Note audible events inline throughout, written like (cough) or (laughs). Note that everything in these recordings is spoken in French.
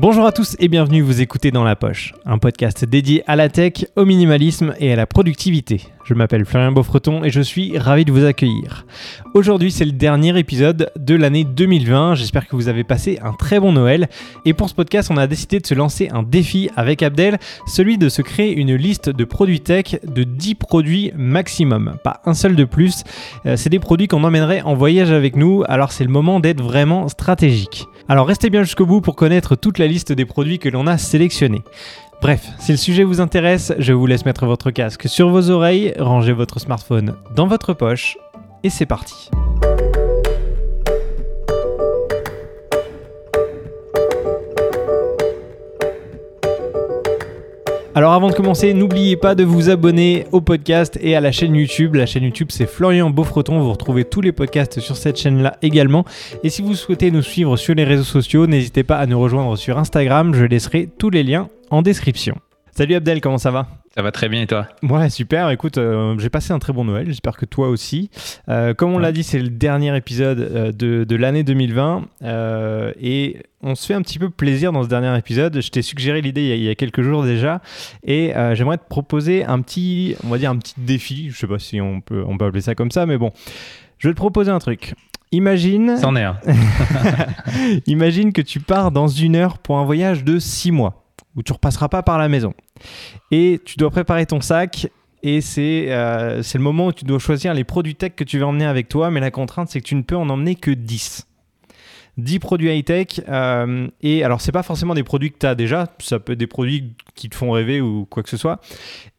Bonjour à tous et bienvenue vous écouter dans la poche, un podcast dédié à la tech, au minimalisme et à la productivité. Je m'appelle Florian Beaufreton et je suis ravi de vous accueillir. Aujourd'hui c'est le dernier épisode de l'année 2020, j'espère que vous avez passé un très bon Noël et pour ce podcast on a décidé de se lancer un défi avec Abdel, celui de se créer une liste de produits tech de 10 produits maximum, pas un seul de plus. Euh, c'est des produits qu'on emmènerait en voyage avec nous, alors c'est le moment d'être vraiment stratégique. Alors restez bien jusqu'au bout pour connaître toute la liste des produits que l'on a sélectionnés. Bref, si le sujet vous intéresse, je vous laisse mettre votre casque sur vos oreilles, ranger votre smartphone dans votre poche, et c'est parti. Alors avant de commencer, n'oubliez pas de vous abonner au podcast et à la chaîne YouTube. La chaîne YouTube c'est Florian Beaufreton, vous retrouvez tous les podcasts sur cette chaîne-là également. Et si vous souhaitez nous suivre sur les réseaux sociaux, n'hésitez pas à nous rejoindre sur Instagram, je laisserai tous les liens en description. Salut Abdel, comment ça va? Ça va très bien et toi Ouais, super. Écoute, euh, j'ai passé un très bon Noël. J'espère que toi aussi. Euh, comme on l'a dit, c'est le dernier épisode euh, de, de l'année 2020. et on se fait un petit peu plaisir dans ce dernier épisode. Je t'ai suggéré l'idée il, y a quelques jours déjà. Et j'aimerais te proposer un petit, on va dire un petit défi. Je sais pas si on peut, on peut appeler ça comme ça, mais bon. Je vais te proposer un truc. Imagine. C'en est un. (laughs) (laughs) Imagine que tu pars dans une heure pour un voyage de six mois où tu repasseras pas par la maison. Et tu dois préparer ton sac et euh, c'est le moment où tu dois choisir les produits tech que tu veux emmener avec toi, mais la contrainte c'est que tu ne peux en emmener que 10. 10 produits high-tech. Euh, et alors, c'est pas forcément des produits que tu as déjà, ça peut être des produits qui te font rêver ou quoi que ce soit.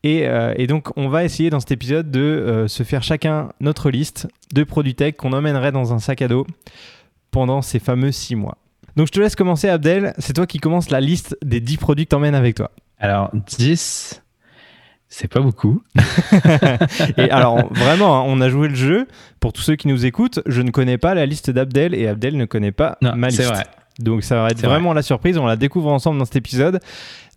Et, euh, et donc, on va essayer dans cet épisode de se faire chacun notre liste de produits tech qu'on emmènerait dans un sac à dos pendant ces fameux 6 mois. Donc je te laisse commencer Abdel, c'est toi qui commences la liste des 10 produits que t'emmènes avec toi. Alors 10, c'est pas beaucoup. (laughs) et alors vraiment, hein, on a joué le jeu. Pour tous ceux qui nous écoutent, je ne connais pas la liste d'Abdel et Abdel ne connaît pas ma liste. Vrai. Donc ça va être vraiment la surprise, on la découvre ensemble dans cet épisode.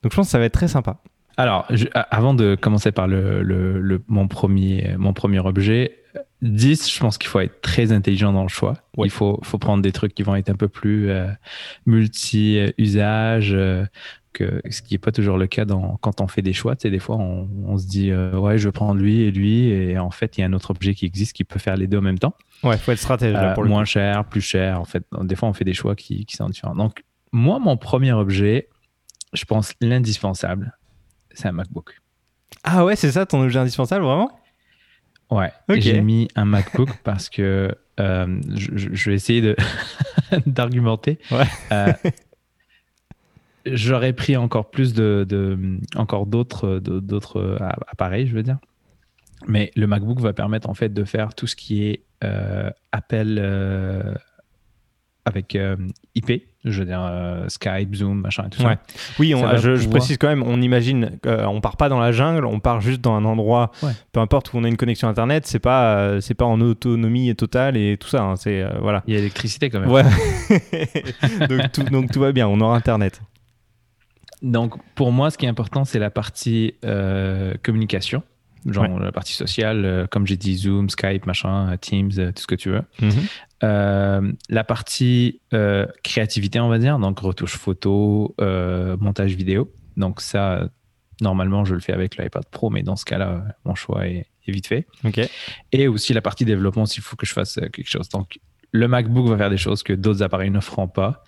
Donc je pense que ça va être très sympa. Alors, avant de commencer par le, mon, premier, mon premier objet, 10, je pense qu'il faut être très intelligent dans le choix. Il faut, faut prendre des trucs qui vont être un peu plus euh, multi-usage, euh, que, ce qui n'est pas toujours le cas dans, quand on fait des choix. Tu sais, des fois, on, se dit, euh, ouais, je vais prendre lui et lui, et en fait, il y a un autre objet qui existe qui peut faire les deux en même temps. Ouais, il faut être stratège. pour moins cher, plus cher. En fait, des fois, on fait des choix qui, qui sont différents. Donc, moi, mon premier objet, je pense l'indispensable, c'est un MacBook. Ah ouais, c'est ça ton objet indispensable, vraiment? Ouais, j'ai mis un MacBook (laughs) parce que euh, je, vais essayer (laughs) d'argumenter. Ouais. Euh, j'aurais pris encore plus de, de encore d'autres d'autres appareils, je veux dire. Mais le MacBook va permettre en fait de faire tout ce qui est euh, appel avec IP, je veux dire euh, Skype, Zoom, machin, tout ça. Oui, je, précise quand même, on imagine, euh, on part pas dans la jungle, on part juste dans un endroit, peu importe où on a une connexion internet, c'est pas, euh, c'est pas en autonomie totale et tout ça. Hein, c'est voilà. Il y a l'électricité quand même. Ouais. (laughs) donc, tout, donc tout va bien, on aura internet. Donc pour moi, ce qui est important, c'est la partie communication genre la partie sociale, comme j'ai dit, Zoom, Skype, machin, Teams, tout ce que tu veux. Mhm. Euh, la partie euh, créativité, on va dire, donc retouche photo, euh, montage vidéo. Donc ça, normalement, je le fais avec l'iPad Pro, mais dans ce cas-là, mon choix est, vite fait. Et aussi la partie développement, s'il faut que je fasse quelque chose. Donc le MacBook va faire des choses que d'autres appareils ne feront pas.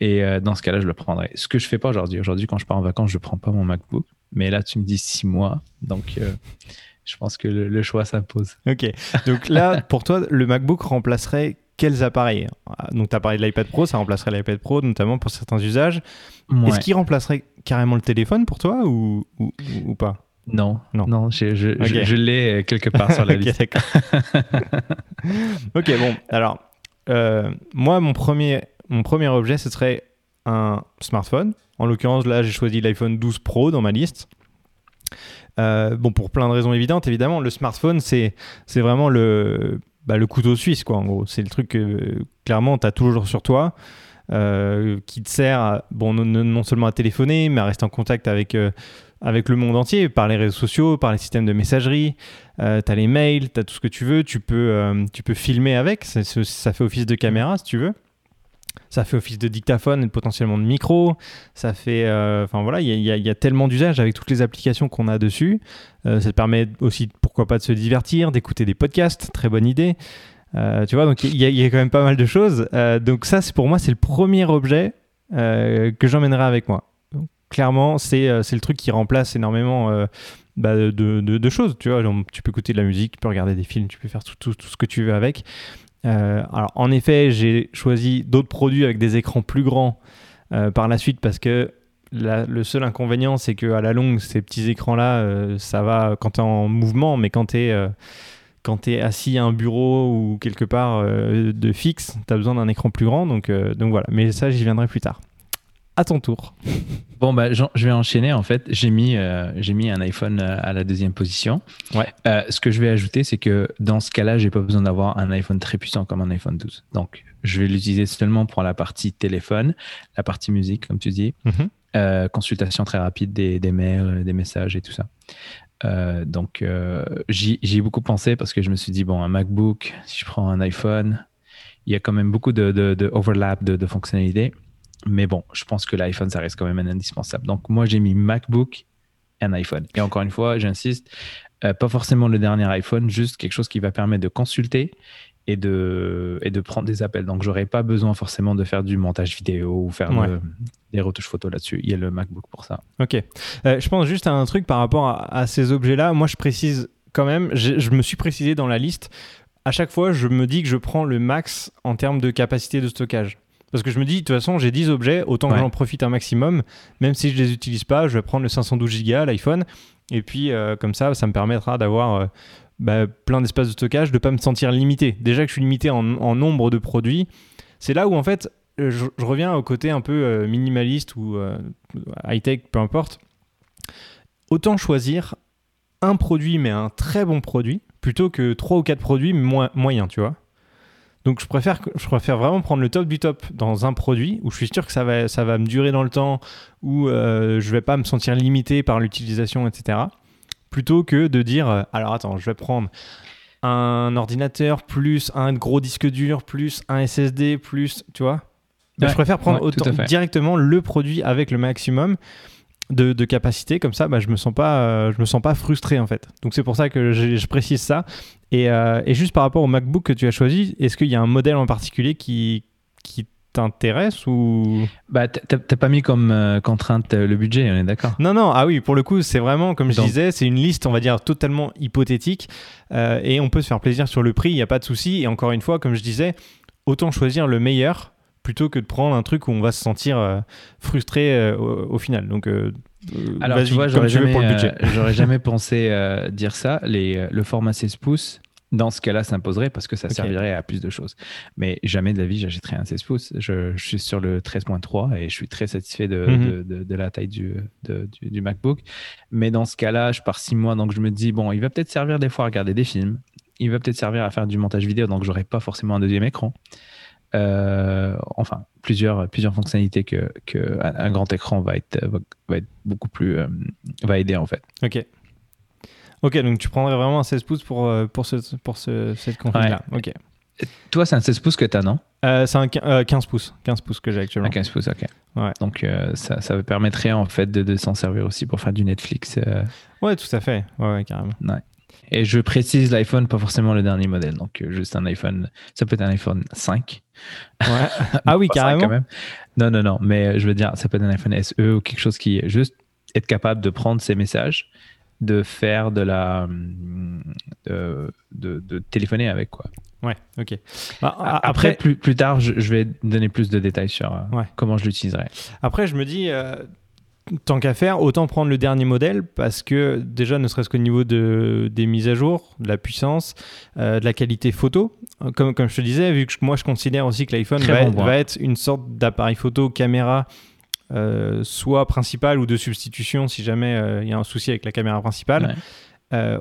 Et dans ce cas-là, je le prendrai. Ce que je fais pas aujourd'hui. Aujourd'hui, quand je pars en vacances, je prends pas mon MacBook. Mais là, tu me dis six mois. Donc, je pense que le choix s'impose. Ok. Donc là, (laughs) pour toi, le MacBook remplacerait quels appareils Donc, tu as parlé de l'iPad Pro, ça remplacerait l'iPad Pro, notamment pour certains usages. Est-ce qu'il remplacerait carrément le téléphone pour toi ou, ou, pas? Non, non, non, je, je, l'ai quelque part sur (laughs) la liste. (laughs) ok, bon, alors, euh, moi, mon premier, mon premier objet, ce serait un smartphone. En l'occurrence, là, j'ai choisi l'iPhone 12 Pro dans ma liste. Euh, bon, pour plein de raisons évidentes, évidemment, le smartphone, c'est vraiment le bah, le couteau suisse, quoi, en gros. C'est le truc que, clairement, tu as toujours sur toi, euh, qui te sert, bon, non, seulement à téléphoner, mais à rester en contact avec, euh, avec le monde entier, par les réseaux sociaux, par les systèmes de messagerie. Euh, tu as les mails, tu as tout ce que tu veux. Tu peux, tu peux filmer avec, ça, ça, fait office de caméra, si tu veux. ça fait office de dictaphone et potentiellement de micro. Ça fait, euh, enfin voilà, il y, a tellement d'usages avec toutes les applications qu'on a dessus. Euh, ça permet aussi, pourquoi pas, de se divertir, d'écouter des podcasts. Très bonne idée. Euh, tu vois, donc il y, a quand même pas mal de choses. donc ça, pour moi, c'est le premier objet que j'emmènerai avec moi. clairement, c'est le truc qui remplace énormément. Bah, de, de, choses, tu vois, tu peux écouter de la musique, tu peux regarder des films, tu peux faire tout, tout, tout ce que tu veux avec. Euh, alors, en effet, j'ai choisi d'autres produits avec des écrans plus grands euh, par la suite parce que le seul inconvénient, c'est qu'à la longue, ces petits écrans-là, euh, ça va quand tu es en mouvement, mais quand tu es, es assis à un bureau ou quelque part de fixe, tu as besoin d'un écran plus grand. Donc, donc voilà, mais ça, j'y viendrai plus tard à ton tour. (laughs) Bon, bah, je vais enchaîner. En fait, j'ai mis, euh, j'ai mis un iPhone euh, à la deuxième position. Ouais. Euh, ce que je vais ajouter, c'est que dans ce cas-là, j'ai pas besoin d'avoir un iPhone très puissant comme un iPhone 12. Donc, je vais l'utiliser seulement pour la partie téléphone, la partie musique, comme tu dis, mhm. consultation très rapide des, mails, des messages et tout ça. donc, j'y ai beaucoup pensé parce que je me suis dit, bon, un MacBook, si je prends un iPhone, il y a quand même beaucoup de, de, overlap de, de fonctionnalités. Mais bon, je pense que l'iPhone, ça reste quand même un indispensable. Donc, moi, j'ai mis MacBook et un iPhone. Et encore une fois, j'insiste, euh, pas forcément le dernier iPhone, juste quelque chose qui va permettre de consulter et de, et de prendre des appels. Donc, j'aurais pas besoin forcément de faire du montage vidéo ou faire des retouches photos là-dessus. Il y a le MacBook pour ça. Ok. Euh, je pense juste à un truc par rapport à, ces objets-là. Moi, je précise quand même, je me suis précisé dans la liste. À chaque fois, je me dis que je prends le max en termes de capacité de stockage. Parce que je me dis, de toute façon, j'ai 10 objets, autant que j'en profite un maximum. Même si je ne les utilise pas, je vais prendre le 512 Go, l'iPhone. Et puis, euh, comme ça, ça me permettra d'avoir euh, bah, plein d'espace de stockage, de ne pas me sentir limité. Déjà que je suis limité en, nombre de produits, c'est là où, en fait, je, reviens au côté un peu euh, minimaliste ou high-tech, peu importe. Autant choisir un produit, mais un très bon produit, plutôt que 3 ou 4 produits moyens, tu vois. Donc je préfère, je préfère vraiment prendre le top du top dans un produit où je suis sûr que ça va, ça va me durer dans le temps, où euh, je vais pas me sentir limité par l'utilisation, etc. Plutôt que de dire, euh, alors attends, je vais prendre un ordinateur plus un gros disque dur plus un SSD plus, tu vois. je préfère prendre directement le produit avec le maximum de, capacité comme ça bah, je me sens pas euh, je me sens pas frustré en fait. Donc c'est pour ça que je, précise ça. Euh, et, juste par rapport au MacBook que tu as choisi est-ce qu'il y a un modèle en particulier qui qui t'intéresse ou? Bah t'as pas mis comme euh, contrainte le budget on est d'accord non non ah oui pour le coup c'est vraiment comme je disais c'est une liste on va dire totalement hypothétique et on peut se faire plaisir sur le prix il n'y a pas de souci et encore une fois comme je disais autant choisir le meilleur plutôt que de prendre un truc où on va se sentir euh, frustré euh, au, final. Donc, euh, alors tu vois, j'aurais jamais, jamais pensé dire ça. Les, le format 16 pouces, dans ce cas-là, s'imposerait parce que ça servirait à plus de choses. Mais jamais de la vie, j'achèterais un 16 pouces. Je, suis sur le 13.3 et je suis très satisfait de, mhm. de, de, la taille du, du, MacBook. Mais dans ce cas-là, je pars six mois, donc je me dis, bon, il va peut-être servir des fois à regarder des films. Il va peut-être servir à faire du montage vidéo, donc j'aurai pas forcément un deuxième écran. Euh, enfin plusieurs, plusieurs fonctionnalités que, que un, grand écran va être, va, être beaucoup plus euh, va aider en fait. Ok. Ok, donc tu prendrais vraiment un 16 pouces pour, euh, pour, ce, pour ce, cette config-là. Ok. Toi, c'est un 16 pouces que tu as, non C'est un 15 pouces. 15 pouces que j'ai actuellement. Un 15 pouces, ok. Ouais. Donc, ça, ça permettrait en fait de, de s'en servir aussi pour faire du Netflix. Ouais, tout à fait. Ouais, ouais carrément. Ouais. Et je précise l'iPhone, pas forcément le dernier modèle. Donc, euh, juste un iPhone. Ça peut être un iPhone 5. Ouais. (laughs) ah oui, carrément. même. Non, non, non. Mais euh, je veux dire, ça peut être un iPhone SE ou quelque chose qui est juste être capable de prendre ces messages, de faire de la. de, de, téléphoner avec, quoi. Ouais, ok. Bah, après, plus, plus tard, je, vais donner plus de détails sur euh, comment je l'utiliserai. Après, je me dis, tant qu'à faire, autant prendre le dernier modèle parce que déjà, ne serait-ce qu'au niveau de, des mises à jour, de la puissance, euh, de la qualité photo, comme, comme je te disais, vu que moi je considère aussi que l'iPhone va, être une sorte d'appareil photo caméra, euh, soit principale ou de substitution si jamais euh, il y a un souci avec la caméra principale.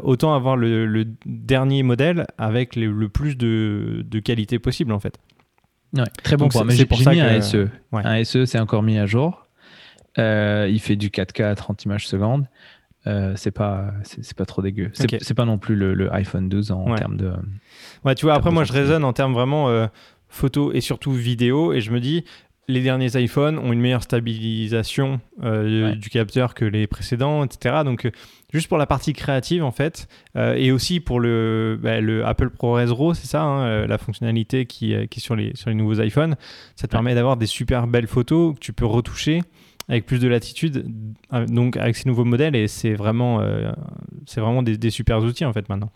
autant avoir le, dernier modèle avec le plus de, de, qualité possible en fait. très bon point. Mais j'ai mis un SE. Un SE, c'est encore mis à jour. Euh, il fait du 4K à 30 images secondes. Euh, c'est pas c'est pas trop dégueu. C'est pas non plus le, iPhone 12 en termes de. Ouais, tu vois. Après, moi, je raisonne en termes vraiment. Euh, photo et surtout vidéo. Et je me dis, les derniers iPhones ont une meilleure stabilisation euh, du capteur que les précédents, etc. Donc, euh, juste pour la partie créative, en fait, euh, et aussi pour le, bah, le Apple ProRes RAW, c'est ça, hein, la fonctionnalité qui, qui, est sur les, sur les nouveaux iPhones, ça te permet d'avoir des super belles photos que tu peux retoucher avec plus de latitude, donc avec ces nouveaux modèles, et c'est vraiment, c'est vraiment des, des super outils, en fait, maintenant.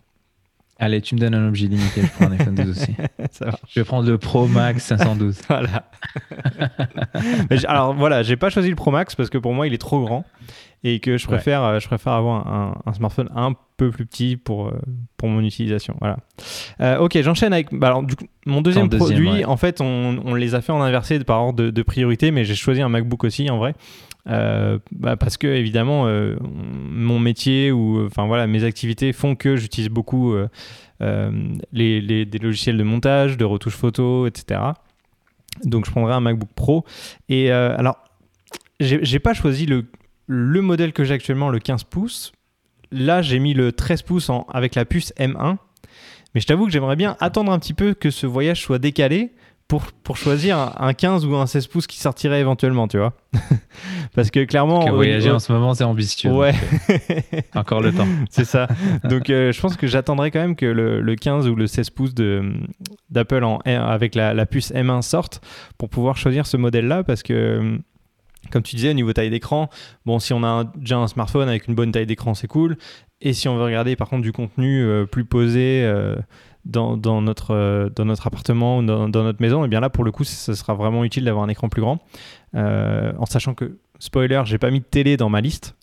Allez, tu me donnes un objet limité, je prends un iPhone 12 aussi. (laughs) je vais prendre le Pro Max 512. (laughs) voilà. (laughs) alors voilà, j'ai pas choisi le Pro Max parce que pour moi il est trop grand et que je préfère, euh, je préfère avoir un, smartphone un peu plus petit pour, euh, pour mon utilisation. Voilà. Euh, ok, j'enchaîne avec bah, alors, du coup, mon deuxième, produit. En fait, on, on, les a fait en inversé par ordre de, de priorité, mais j'ai choisi un MacBook aussi en vrai. Euh, bah parce que évidemment euh, mon métier ou enfin voilà mes activités font que j'utilise beaucoup euh, des logiciels de montage, de retouche photo, etc. Donc je prendrai un MacBook Pro. Et alors j'ai pas choisi le, le modèle que j'ai actuellement, le 15 pouces. Là j'ai mis le 13 pouces avec la puce M1. Mais je t'avoue que j'aimerais bien attendre un petit peu que ce voyage soit décalé pour, pour choisir un, 15 ou un 16 pouces qui sortirait éventuellement, tu vois. (laughs) Parce que clairement. voyager en ce moment, c'est ambitieux. Ouais. Euh, (laughs) encore le temps. c'est ça. Donc euh, je pense que j'attendrai quand même que le, le, 15 ou le 16 pouces d'Apple avec la, la, puce M1 sorte pour pouvoir choisir ce modèle-là. Parce que comme tu disais, au niveau taille d'écran, bon, si on a déjà un smartphone avec une bonne taille d'écran, c'est cool. Et si on veut regarder par contre du contenu euh, plus posé, dans, dans, notre, euh, dans notre appartement ou dans, dans, notre maison, et bien là, pour le coup, ce sera vraiment utile d'avoir un écran plus grand. Euh, en sachant que, spoiler, j'ai pas mis de télé dans ma liste.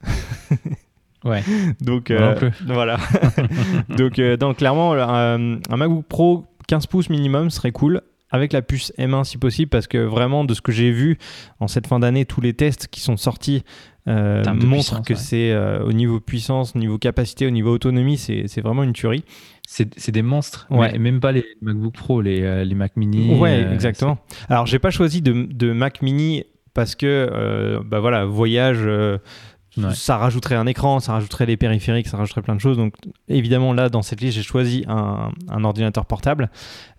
(laughs) ouais. Donc, euh, voilà. (laughs) (laughs) donc, donc, clairement, un, un MacBook Pro 15 pouces minimum serait cool avec la puce M1 si possible, parce que vraiment, de ce que j'ai vu en cette fin d'année, tous les tests qui sont sortis euh, montrent que c'est au niveau puissance, au niveau capacité, au niveau autonomie, c'est vraiment une tuerie. C'est des monstres. Ouais. même pas les MacBook Pro, les, euh, les Mac Mini. Ouais, euh, exactement. Alors, j'ai pas choisi de, de, Mac Mini parce que, euh, bah voilà, voyage, ça rajouterait un écran, ça rajouterait des périphériques, ça rajouterait plein de choses. Donc, évidemment, là, dans cette liste, j'ai choisi un, un, ordinateur portable.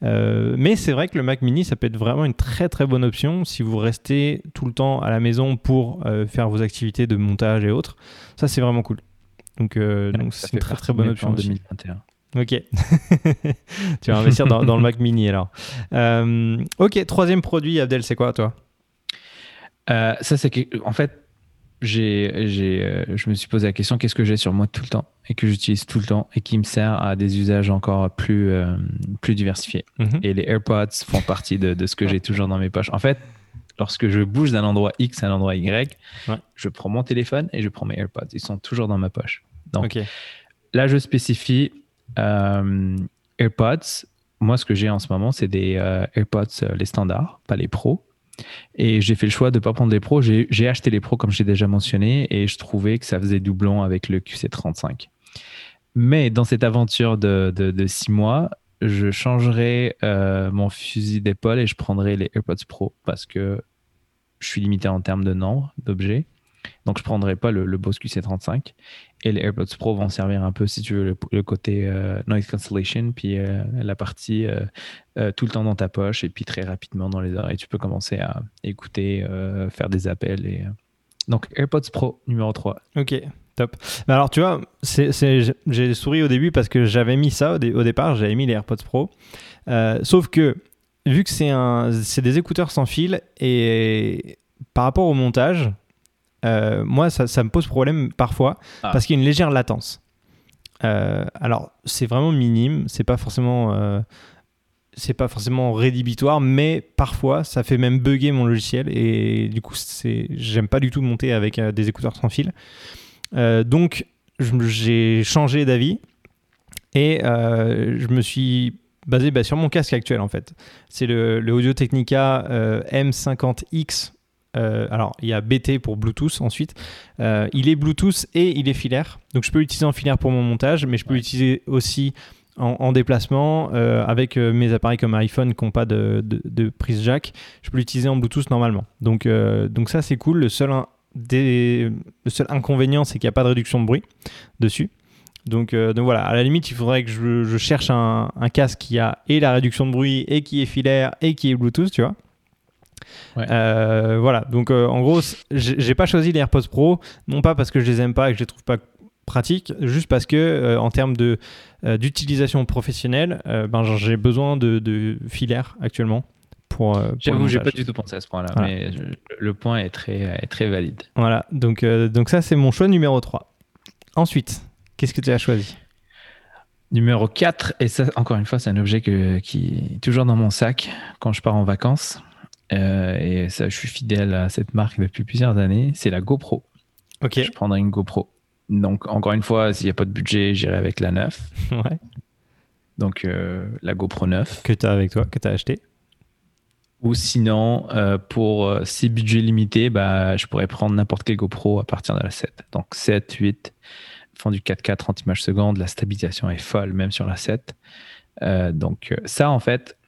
mais c'est vrai que le Mac Mini, ça peut être vraiment une très très bonne option si vous restez tout le temps à la maison pour faire vos activités de montage et autres. Ça, c'est vraiment cool. Donc, donc c'est une très très bonne option en 2021. Ok. (laughs) tu vas investir dans, le Mac Mini alors. Euh, ok, troisième produit, Abdel, c'est quoi toi? Euh, Ça, c'est que, en fait, j'ai, j'ai, euh, je me suis posé la question qu'est-ce que j'ai sur moi tout le temps et que j'utilise tout le temps et qui me sert à des usages encore plus, plus diversifiés. Mhm. Et les AirPods font partie de, de ce que j'ai toujours dans mes poches. En fait, lorsque je bouge d'un endroit X à un endroit Y, je prends mon téléphone et je prends mes AirPods. Ils sont toujours dans ma poche. Donc là, je spécifie euh, AirPods, moi, ce que j'ai en ce moment, c'est des euh, AirPods, euh, les standards, pas les pros. Et j'ai fait le choix de ne pas prendre les pros. J'ai acheté les pros, comme j'ai déjà mentionné, et je trouvais que ça faisait doublon avec le QC35. Mais dans cette aventure de, de, six mois, je changerai mon fusil d'épaule et je prendrai les AirPods Pro parce que je suis limité en termes de nombre d'objets. Donc, je ne prendrai pas le, le Bose QC35. Et les AirPods Pro vont servir un peu, si tu veux, le, côté euh, noise cancellation, puis euh, la partie euh, tout le temps dans ta poche, et puis très rapidement dans les oreilles. Tu peux commencer à écouter, faire des appels. Et, Donc, AirPods Pro numéro 3. Ok, top. alors, tu vois, j'ai souri au début parce que j'avais mis ça au, au départ, j'avais mis les AirPods Pro. sauf que, vu que c'est des écouteurs sans fil, et par rapport au montage, euh, moi, ça, me pose problème parfois ah. parce qu'il y a une légère latence. Euh, alors, c'est vraiment minime, c'est pas forcément. Euh, c'est pas forcément rédhibitoire, mais parfois ça fait même bugger mon logiciel et du coup c'est j'aime pas du tout monter avec des écouteurs sans fil. donc j'ai changé d'avis et je me suis basé bah, sur mon casque actuel en fait. C'est le, le Audio Technica M50X euh, alors, il y a BT pour Bluetooth ensuite. Euh, il est Bluetooth et il est filaire. Donc, je peux l'utiliser en filaire pour mon montage, mais je peux l'utiliser aussi en, déplacement euh, avec mes appareils comme iPhone qui n'ont pas de, prise jack. Je peux l'utiliser en Bluetooth normalement. Donc, donc ça, c'est cool. Le seul, le seul inconvénient, c'est qu'il n'y a pas de réduction de bruit dessus. Donc, donc voilà, à la limite, il faudrait que je, cherche un, un, casque qui a et la réduction de bruit, et qui est filaire, et qui est Bluetooth, tu vois. Voilà, donc en gros, j'ai pas choisi les AirPods Pro, non pas parce que je les aime pas et que je les trouve pas pratique juste parce que euh, en termes de euh, d'utilisation professionnelle, euh, ben, j'ai besoin de, de filaire actuellement. Pour, J'avoue, j'ai pas du tout pensé à ce point-là, mais le point est très, est très valide. Voilà, donc, donc ça c'est mon choix numéro 3. Ensuite, qu'est-ce que tu as choisi? Numéro 4, et ça encore une fois c'est un objet que, qui est toujours dans mon sac quand je pars en vacances, et ça je suis fidèle à cette marque depuis plusieurs années, c'est la GoPro. Ok. Je prendrai une GoPro. Donc, encore une fois, s'il n'y a pas de budget, j'irai avec la 9. (laughs) Ouais. Donc, euh, la GoPro 9. Que tu as avec toi, que tu as acheté. Ou sinon, euh, pour euh, si budget limité, bah, je pourrais prendre n'importe quelle GoPro à partir de la 7. Donc, 7, 8, font du 4K 30 images secondes. La stabilisation est folle, même sur la 7. donc, ça, en fait,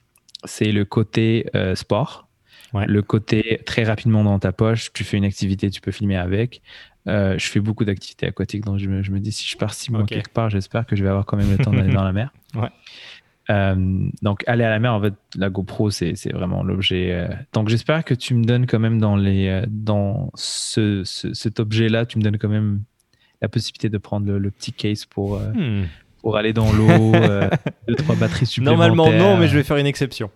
c'est le côté sport. Le côté très rapidement dans ta poche, tu fais une activité, tu peux filmer avec. Euh, je fais beaucoup d'activités aquatiques, donc je me, dis si je pars six mois quelque part, j'espère que je vais avoir quand même le temps d'aller dans la mer. (laughs) Euh, donc aller à la mer, en fait, la GoPro, c'est vraiment l'objet. Euh. Donc j'espère que tu me donnes quand même dans, les, dans ce, cet objet-là, tu me donnes quand même la possibilité de prendre le, petit case pour, hmm. pour aller dans l'eau, (laughs) deux, trois batteries supplémentaires. Normalement non, mais je vais faire une exception.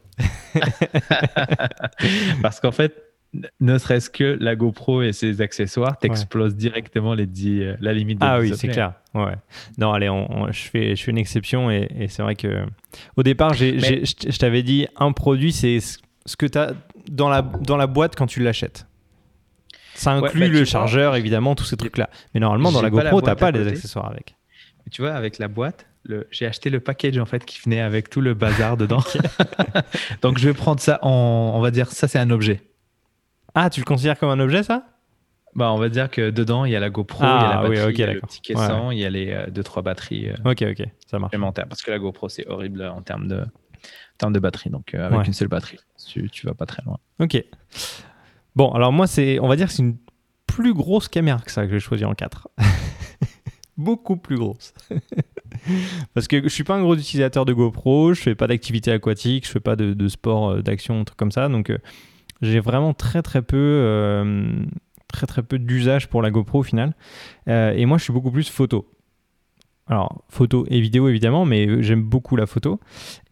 (laughs) Parce qu'en fait, ne serait-ce que la GoPro et ses accessoires t'explosent directement les 10, euh, la limite de Ah oui, c'est clair. Ouais. Non, allez, je, fais, je fais une exception et, c'est vrai que au départ, je t'avais dit un produit, c'est ce que tu as dans la, dans la boîte quand tu l'achètes. Ça inclut bah, le chargeur, évidemment, tous ces trucs-là. Mais normalement, dans la GoPro, tu n'as pas les accessoires avec. tu vois, avec la boîte, j'ai acheté le package en fait qui venait avec tout le bazar dedans. (laughs) Donc je vais prendre ça en, on va dire, ça c'est un objet. Ah, tu le considères comme un objet, ça? Bah, on va dire que dedans, il y a la GoPro, il y a la ah, batterie, il y a le petit caisson, il y a les 2-3 euh, batteries euh, ok, ok, ça marche. Parce que la GoPro, c'est horrible en termes de, termes de batterie. Donc, euh, avec une seule batterie, tu, tu vas pas très loin. Ok. Bon, alors moi, c'est, on va dire que c'est une plus grosse caméra que ça que j'ai choisi en 4. (laughs) Beaucoup plus grosse. (laughs) (laughs) Parce que je suis pas un gros utilisateur de GoPro, je fais pas d'activité aquatique, je fais pas de, de sport, d'action, trucs comme ça. Donc, j'ai vraiment très très peu, euh, très très peu d'usage pour la GoPro au final. Euh, et moi, je suis beaucoup plus photo. Alors, photo et vidéo évidemment, mais j'aime beaucoup la photo.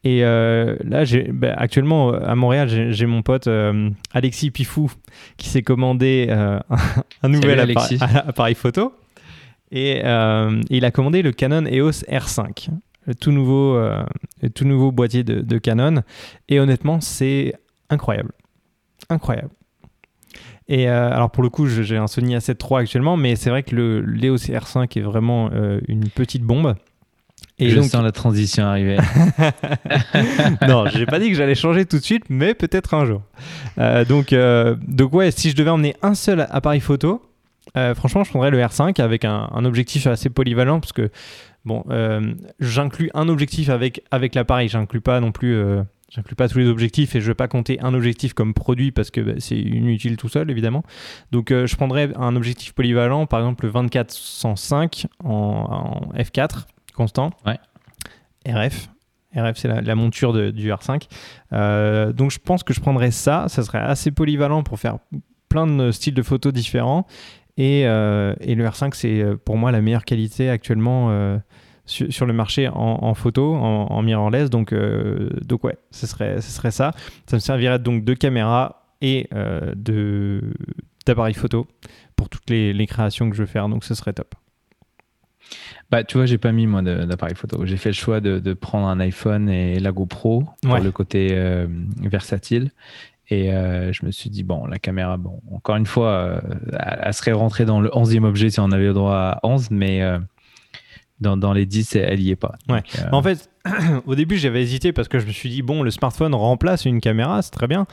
Et euh, là, bah, actuellement à Montréal, j'ai mon pote Alexis Pifou qui s'est commandé (laughs) un nouvel appareil, (laughs) photo. Et il a commandé le Canon EOS R5, le tout nouveau, tout nouveau boîtier de, de Canon. Et honnêtement, c'est incroyable incroyable. Et euh, alors pour le coup, j'ai un Sony A7 III actuellement, mais c'est vrai que le l'EOS R5 est vraiment euh, une petite bombe. Et je sens la transition arriver. (laughs) non, j'ai pas dit que j'allais changer tout de suite, mais peut-être un jour. Euh, donc, donc ouais, si je devais emmener un seul appareil photo, franchement, je prendrais le R5 avec un, un objectif assez polyvalent, parce que bon, j'inclus un objectif avec avec l'appareil, j'inclus pas non plus J'inclus pas tous les objectifs et je vais pas compter un objectif comme produit parce que bah, c'est inutile tout seul évidemment. Donc euh, je prendrais un objectif polyvalent, par exemple le 24-105 en, f4 constant. RF. RF c'est la, monture du R5. Euh, donc je pense que je prendrais ça. Ça serait assez polyvalent pour faire plein de styles de photos différents. Et, euh, et le R5 c'est pour moi la meilleure qualité actuellement sur, le marché en, photo, en, mirrorless. Donc, euh, donc ouais, ce serait, ce serait ça. Ça me servirait donc de caméra et euh, de d'appareil photo pour toutes les, les, créations que je veux faire. Donc, ce serait top. Bah, tu vois, j'ai pas mis moi d'appareil photo. J'ai fait le choix de, de, prendre un iPhone et la GoPro pour le côté euh, versatile. Et je me suis dit, bon, la caméra, bon, encore une fois, elle, serait rentrée dans le 11e objet si on avait le droit à 11, mais dans, les 10, elle y est pas. Ouais. Euh, en fait, (clears throat) au début, j'avais hésité parce que je me suis dit, bon, le smartphone remplace une caméra, c'est très bien.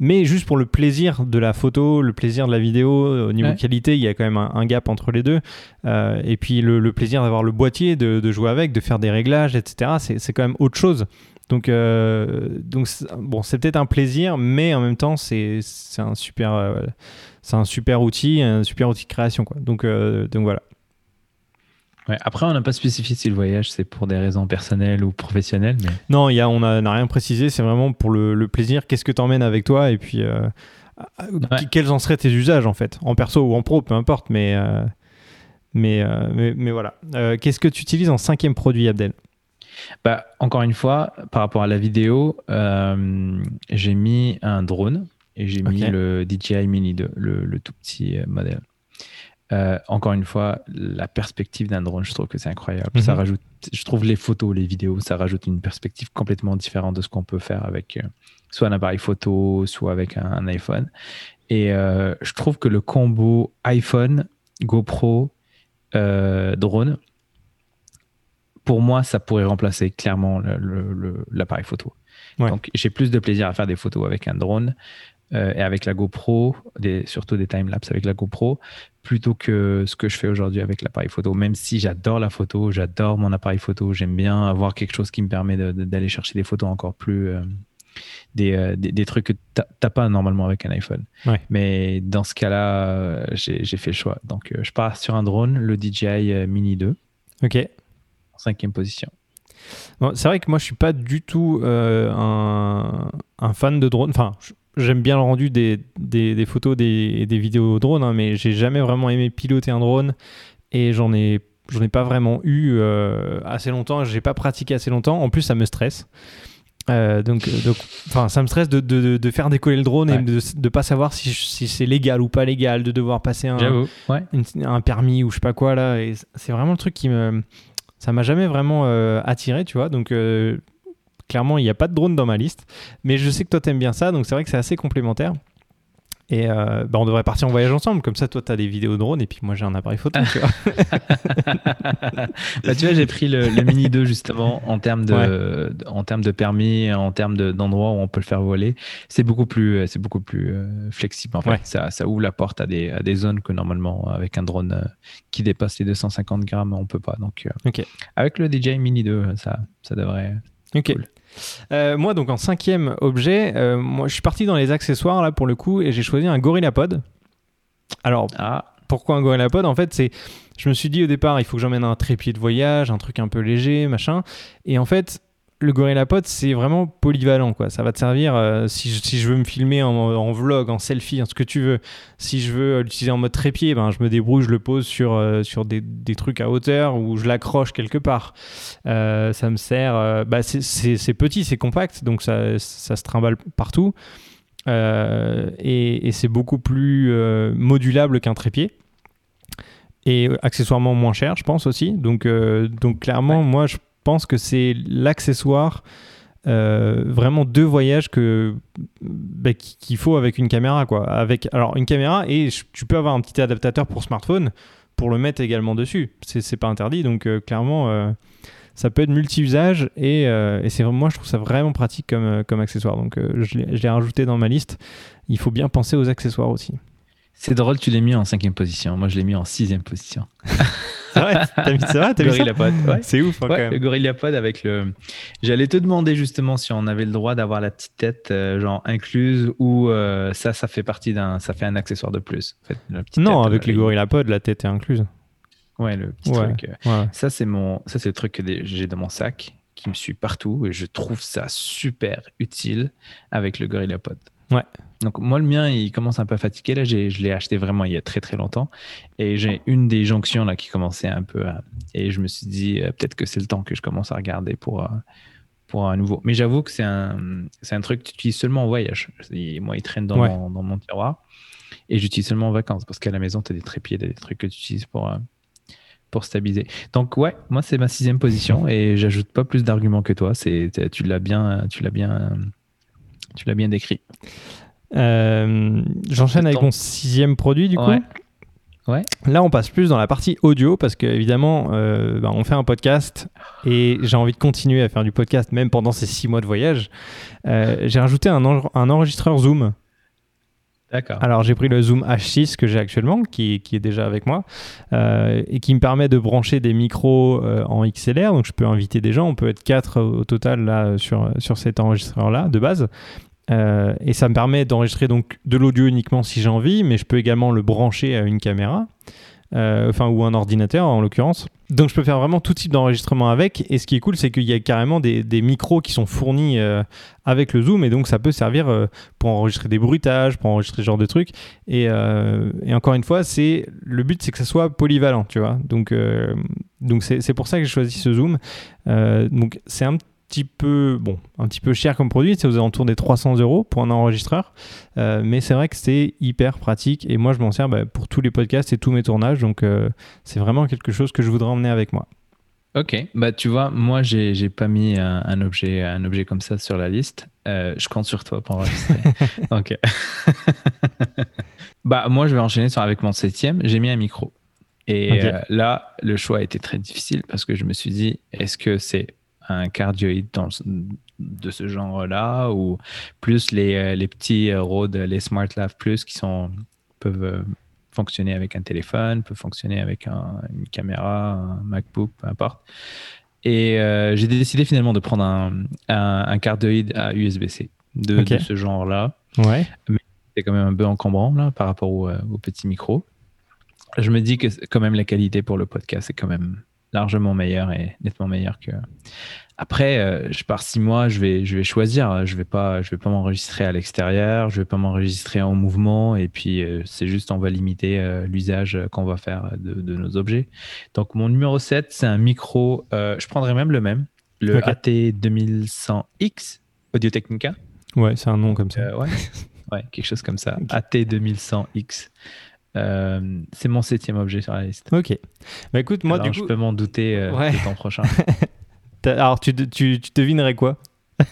Mais juste pour le plaisir de la photo, le plaisir de la vidéo, au niveau qualité, il y a quand même un, gap entre les deux. Euh, et puis le, plaisir d'avoir le boîtier, de, jouer avec, de faire des réglages, etc., c'est quand même autre chose. Donc, euh, donc bon, c'est peut-être un plaisir, mais en même temps, c'est un super, c'est un super outil, un super outil de création, quoi. Donc, donc voilà. Après, on n'a pas spécifié si le voyage c'est pour des raisons personnelles ou professionnelles. Mais... Non, y a, on n'a rien précisé, c'est vraiment pour le, plaisir. Qu'est-ce que tu emmènes avec toi et puis euh, quels en seraient tes usages en fait, en perso ou en pro, peu importe, mais, euh, mais, mais, mais, voilà. Qu'est-ce que tu utilises en cinquième produit, Abdel? Bah, Encore une fois, par rapport à la vidéo, j'ai mis un drone et j'ai mis le DJI Mini 2, le, tout petit modèle. Euh, encore une fois, la perspective d'un drone, je trouve que c'est incroyable. Ça mhm. rajoute, je trouve les photos, les vidéos, ça rajoute une perspective complètement différente de ce qu'on peut faire avec euh, soit un appareil photo, soit avec un, iPhone. Et euh, je trouve que le combo iPhone, GoPro, drone, pour moi, ça pourrait remplacer clairement l'appareil photo. Donc, j'ai plus de plaisir à faire des photos avec un drone euh, et avec la GoPro, des, surtout des timelapses avec la GoPro, plutôt que ce que je fais aujourd'hui avec l'appareil photo. Même si j'adore la photo, j'adore mon appareil photo, j'aime bien avoir quelque chose qui me permet d'aller chercher des photos encore plus. Euh, euh, des, des, trucs que tu n'as pas normalement avec un iPhone. Mais dans ce cas-là, j'ai fait le choix. Donc, je pars sur un drone, le DJI Mini 2. Ok. En cinquième position. Bon, c'est vrai que moi, je suis pas du tout un, un, fan de drone. Enfin, j'aime bien le rendu des, des, photos et des, vidéos drone, hein, mais j'ai jamais vraiment aimé piloter un drone et j'en ai, j'en ai pas vraiment eu euh, assez longtemps. J'ai pas pratiqué assez longtemps. En plus, ça me stresse. Euh, donc, ça me stresse de, de, de, faire décoller le drone et de ne pas savoir si, si c'est légal ou pas légal, de devoir passer un, un permis ou je sais pas quoi là. Et c'est vraiment le truc qui me, ça m'a jamais vraiment euh, attiré, tu vois. Donc Clairement, il n'y a pas de drone dans ma liste. Mais je sais que toi, tu aimes bien ça. Donc, c'est vrai que c'est assez complémentaire. Et euh, bah, on devrait partir en voyage ensemble. Comme ça, toi, tu as des vidéos drone et puis moi, j'ai un appareil photo. tu vois, (laughs) bah, tu vois j'ai pris le, Mini 2 justement en termes de, en termes de permis, en termes d'endroits où on peut le faire voler. C'est beaucoup plus, c'est beaucoup plus euh, flexible. En fait. ça, ça, ouvre la porte à des, à des zones que normalement, avec un drone euh, qui dépasse les 250 grammes, on peut pas. Donc, avec le DJI Mini 2, ça, ça devrait. Ok. Euh, moi, donc en cinquième objet, euh, moi, je suis parti dans les accessoires là pour le coup et j'ai choisi un GorillaPod. Alors, ah. pourquoi un GorillaPod En fait, c'est, je me suis dit au départ, il faut que j'emmène un trépied de voyage, un truc un peu léger, machin. Et en fait, le Gorilla Pod, c'est vraiment polyvalent. Quoi. Ça va te servir euh, si, je, si, je, veux me filmer en, vlog, en selfie, en ce que tu veux. Si je veux l'utiliser en mode trépied, ben, je me débrouille, je le pose sur, euh, sur des, des, trucs à hauteur ou je l'accroche quelque part. Euh, ça me sert. Bah, c'est petit, c'est compact, donc ça, ça, se trimballe partout. et, et c'est beaucoup plus modulable qu'un trépied et accessoirement moins cher, je pense aussi. Donc, donc clairement, moi, je pense que c'est l'accessoire euh, vraiment deux voyages que bah, qu'il faut avec une caméra quoi. Avec alors une caméra et tu peux avoir un petit adaptateur pour smartphone pour le mettre également dessus. C'est pas interdit donc euh, clairement euh, ça peut être multi-usage et, et c'est moi je trouve ça vraiment pratique comme, comme accessoire donc je l'ai rajouté dans ma liste. Il faut bien penser aux accessoires aussi. C'est drôle, tu l'as mis en cinquième position. Moi, je l'ai mis en sixième position. (laughs) vrai, t'as mis, ça? Gorillapod, ouais. C'est ouf. Hein, ouais, le Gorillapod avec le. J'allais te demander justement si on avait le droit d'avoir la petite tête euh, genre incluse ou euh, ça, ça fait partie d'un, ça fait un accessoire de plus. En fait, non, avec les Gorillapod, la tête est incluse. Ouais, le petit truc. Euh. Ça, c'est mon, ça c'est le truc que j'ai dans mon sac qui me suit partout et je trouve ça super utile avec le Gorillapod. Ouais. Donc moi le mien il commence un peu à fatiguer là, je l'ai acheté vraiment il y a très très longtemps et j'ai une des jonctions là qui commençait un peu à... et je me suis dit euh, peut-être que c'est le temps que je commence à regarder pour euh, pour un nouveau. Mais j'avoue que c'est un c'est un truc que tu utilises seulement en voyage. moi il traîne dans, mon, dans mon tiroir et j'utilise seulement en vacances parce qu'à la maison tu as des trépieds, des trucs que tu utilises pour euh, pour stabiliser. Donc ouais, moi c'est ma sixième position et j'ajoute pas plus d'arguments que toi. C'est tu l'as bien tu l'as bien tu l'as bien décrit. Euh, j'enchaîne avec mon sixième produit du coup. Ouais. Là, on passe plus dans la partie audio parce qu'évidemment, euh, bah, on fait un podcast et j'ai envie de continuer à faire du podcast même pendant ces six mois de voyage. Euh, j'ai rajouté un, un, enregistreur Zoom. D'accord. Alors, j'ai pris le Zoom H6 que j'ai actuellement, qui, qui, est déjà avec moi, et qui me permet de brancher des micros en XLR. Donc, je peux inviter des gens. On peut être quatre au total là sur, sur cet enregistreur-là de base. Euh, et ça me permet d'enregistrer donc de l'audio uniquement si j'ai envie, mais je peux également le brancher à une caméra. enfin ou un ordinateur en l'occurrence. Donc je peux faire vraiment tout type d'enregistrement avec. Et ce qui est cool, c'est qu'il y a carrément des, micros qui sont fournis avec le zoom, et donc ça peut servir pour enregistrer des bruitages, pour enregistrer ce genre de trucs. Et, encore une fois, c'est le but, c'est que ça soit polyvalent, tu vois. Donc donc c'est pour ça que j'ai choisi ce zoom. donc c'est un peu, bon, un petit peu cher comme produit, c'est aux alentours des 300 euros pour un enregistreur, euh, mais c'est vrai que c'est hyper pratique et moi je m'en sers bah, pour tous les podcasts et tous mes tournages, donc euh, c'est vraiment quelque chose que je voudrais emmener avec moi. Ok, bah tu vois, moi j'ai pas mis un, objet, un objet comme ça sur la liste. Euh, je compte sur toi pour enregistrer. (laughs) ok. (laughs) bah moi je vais enchaîner sur avec mon septième. J'ai mis un micro. Et là, le choix a été très difficile parce que je me suis dit, est-ce que c'est un cardioïde de ce genre-là, ou plus les, euh, les petits euh, Rode, les Smart Lav Plus qui sont, peuvent euh, fonctionner avec un téléphone, peuvent fonctionner avec une caméra, un MacBook, peu importe. Et j'ai décidé finalement de prendre un, un, cardioïde à USB-C de, ce genre-là. Ouais. Mais c'est quand même un peu encombrant là, par rapport au, au petit micro. Je me dis que quand même la qualité pour le podcast est quand même largement meilleur et nettement meilleur que. Après, euh, je pars six mois, je vais, je vais choisir. Je vais pas, je vais pas m'enregistrer à l'extérieur, je vais pas m'enregistrer en mouvement, et puis euh, c'est juste on va limiter euh, l'usage qu'on va faire de, nos objets. Donc mon numéro 7, c'est un micro. je prendrai même le même, le AT2100X Audio Technica. Ouais, c'est un nom comme ça. ouais. (laughs) ouais, quelque chose comme ça. AT2100X. Euh, c'est mon septième objet sur la liste. Ok. Bah écoute, moi, du coup. Je peux m'en douter euh, le temps prochain. (laughs) Alors, tu, tu, tu, devinerais quoi? (laughs)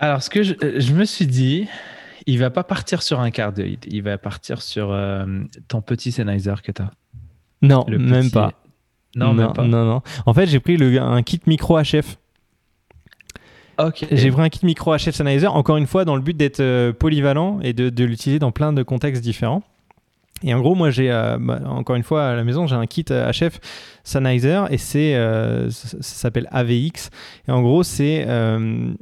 Alors, ce que je, euh, je, me suis dit, il va pas partir sur un cardioïde, il va partir sur ton petit Sennheiser que tu as. Non, même pas. Non, même pas. Non, non. En fait, j'ai pris le, un kit micro HF. Ok. J'ai pris un kit micro HF Sennheiser, encore une fois, dans le but d'être polyvalent et de, de l'utiliser dans plein de contextes différents. Et en gros, moi, j'ai, euh, bah, encore une fois, à la maison, j'ai un kit HF Sennheiser et c'est, euh, ça, s'appelle AVX. Et en gros, c'est, euh,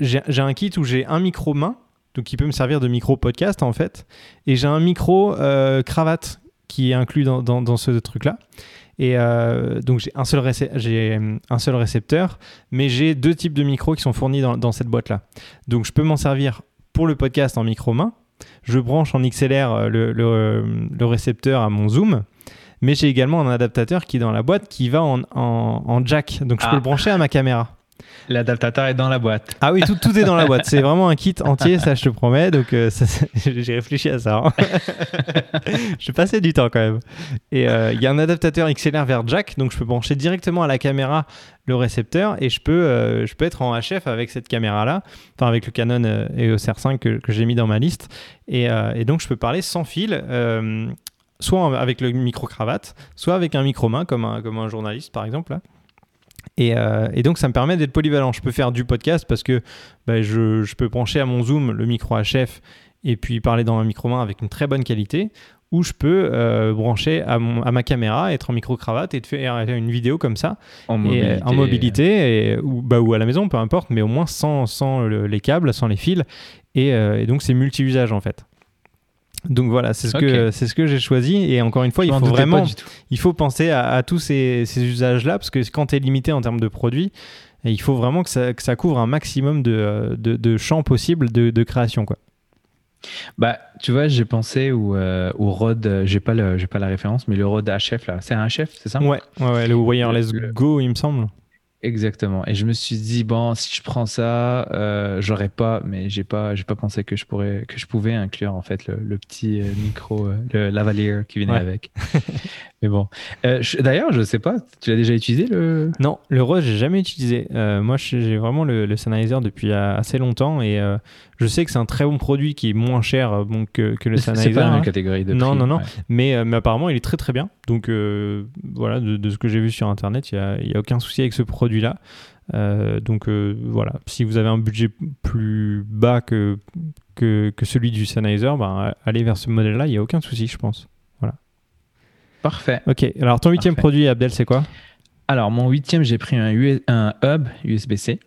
j'ai, un kit où j'ai un micro main, donc qui peut me servir de micro podcast en fait, et j'ai un micro cravate qui est inclus dans, ce truc-là. Et donc j'ai un, seul récepteur, mais j'ai deux types de micros qui sont fournis dans, cette boîte-là. Donc je peux m'en servir pour le podcast en micro main je branche en XLR euh, le, récepteur à mon zoom mais j'ai également un adaptateur qui est dans la boîte qui va en, jack. Donc je peux le ah. brancher à ma caméra. L'adaptateur est dans la boîte. Ah oui, tout, tout est dans la boîte. C'est (laughs) vraiment un kit entier, ça je te promets. Donc euh, (laughs) j'ai réfléchi à ça. Hein. (laughs) je passé du temps quand même. Et euh, il y a un adaptateur XLR vers jack, donc je peux brancher directement à la caméra le récepteur et je peux, euh, je peux être en HF avec cette caméra-là, enfin avec le Canon EOS R5 que, que j'ai mis dans ma liste. Et, et, donc je peux parler sans fil soit avec le micro-cravate, soit avec un micro-main, comme un, comme un journaliste par exemple. Là. Euh, et, donc ça me permet d'être polyvalent. Je peux faire du podcast parce que bah, je, peux brancher à mon Zoom le micro HF et puis parler dans un micro-main avec une très bonne qualité. Ou je peux euh, brancher à, mon, à, ma caméra, être en micro-cravate et faire une vidéo comme ça. En mobilité. Et, en mobilité et, ou, bah, ou à la maison, peu importe, mais au moins sans, sans les câbles, sans les fils. Et, euh, et donc c'est multi-usage en fait. Donc voilà, c'est ce que c'est ce que j'ai choisi. Et encore une fois, il faut vraiment il faut penser à, tous ces, usages-là parce que quand tu es limité en termes de produits, il faut vraiment que ça, que ça couvre un maximum de, de, champs possibles de, création quoi. Bah, tu vois, j'ai pensé au, euh, au Rode, j'ai pas le, j'ai pas la référence, mais le Rode HF là, c'est un HF, c'est ça? Ouais, ouais, le Wireless Go, il me semble. Exactement. Et je me suis dit bon, si je prends ça, euh, j'aurais pas, mais j'ai pas, j'ai pas pensé que je pourrais, que je pouvais inclure en fait le, petit euh, micro, euh, le lavalier qui venait avec. (laughs) mais bon. Euh, d'ailleurs, je sais pas, tu l'as déjà utilisé le Non, le Rode, j'ai jamais utilisé. moi, j'ai vraiment le, le Sennheiser depuis assez longtemps et je sais que c'est un très bon produit qui est moins cher euh, bon, que, que le Sennheiser. C'est pas la même hein. catégorie de Non, prix, non, non. Mais, euh, mais, apparemment, il est très très bien. Donc euh, voilà, de, ce que j'ai vu sur Internet, il n'y a, aucun souci avec ce produit-là. donc voilà, si vous avez un budget plus bas que, que, que celui du Sennheiser, ben, allez vers ce modèle-là, il n'y a aucun souci, je pense. Parfait. Ok, alors ton huitième produit, Abdel, c'est quoi? Alors, mon huitième, j'ai pris un, un hub USB-C.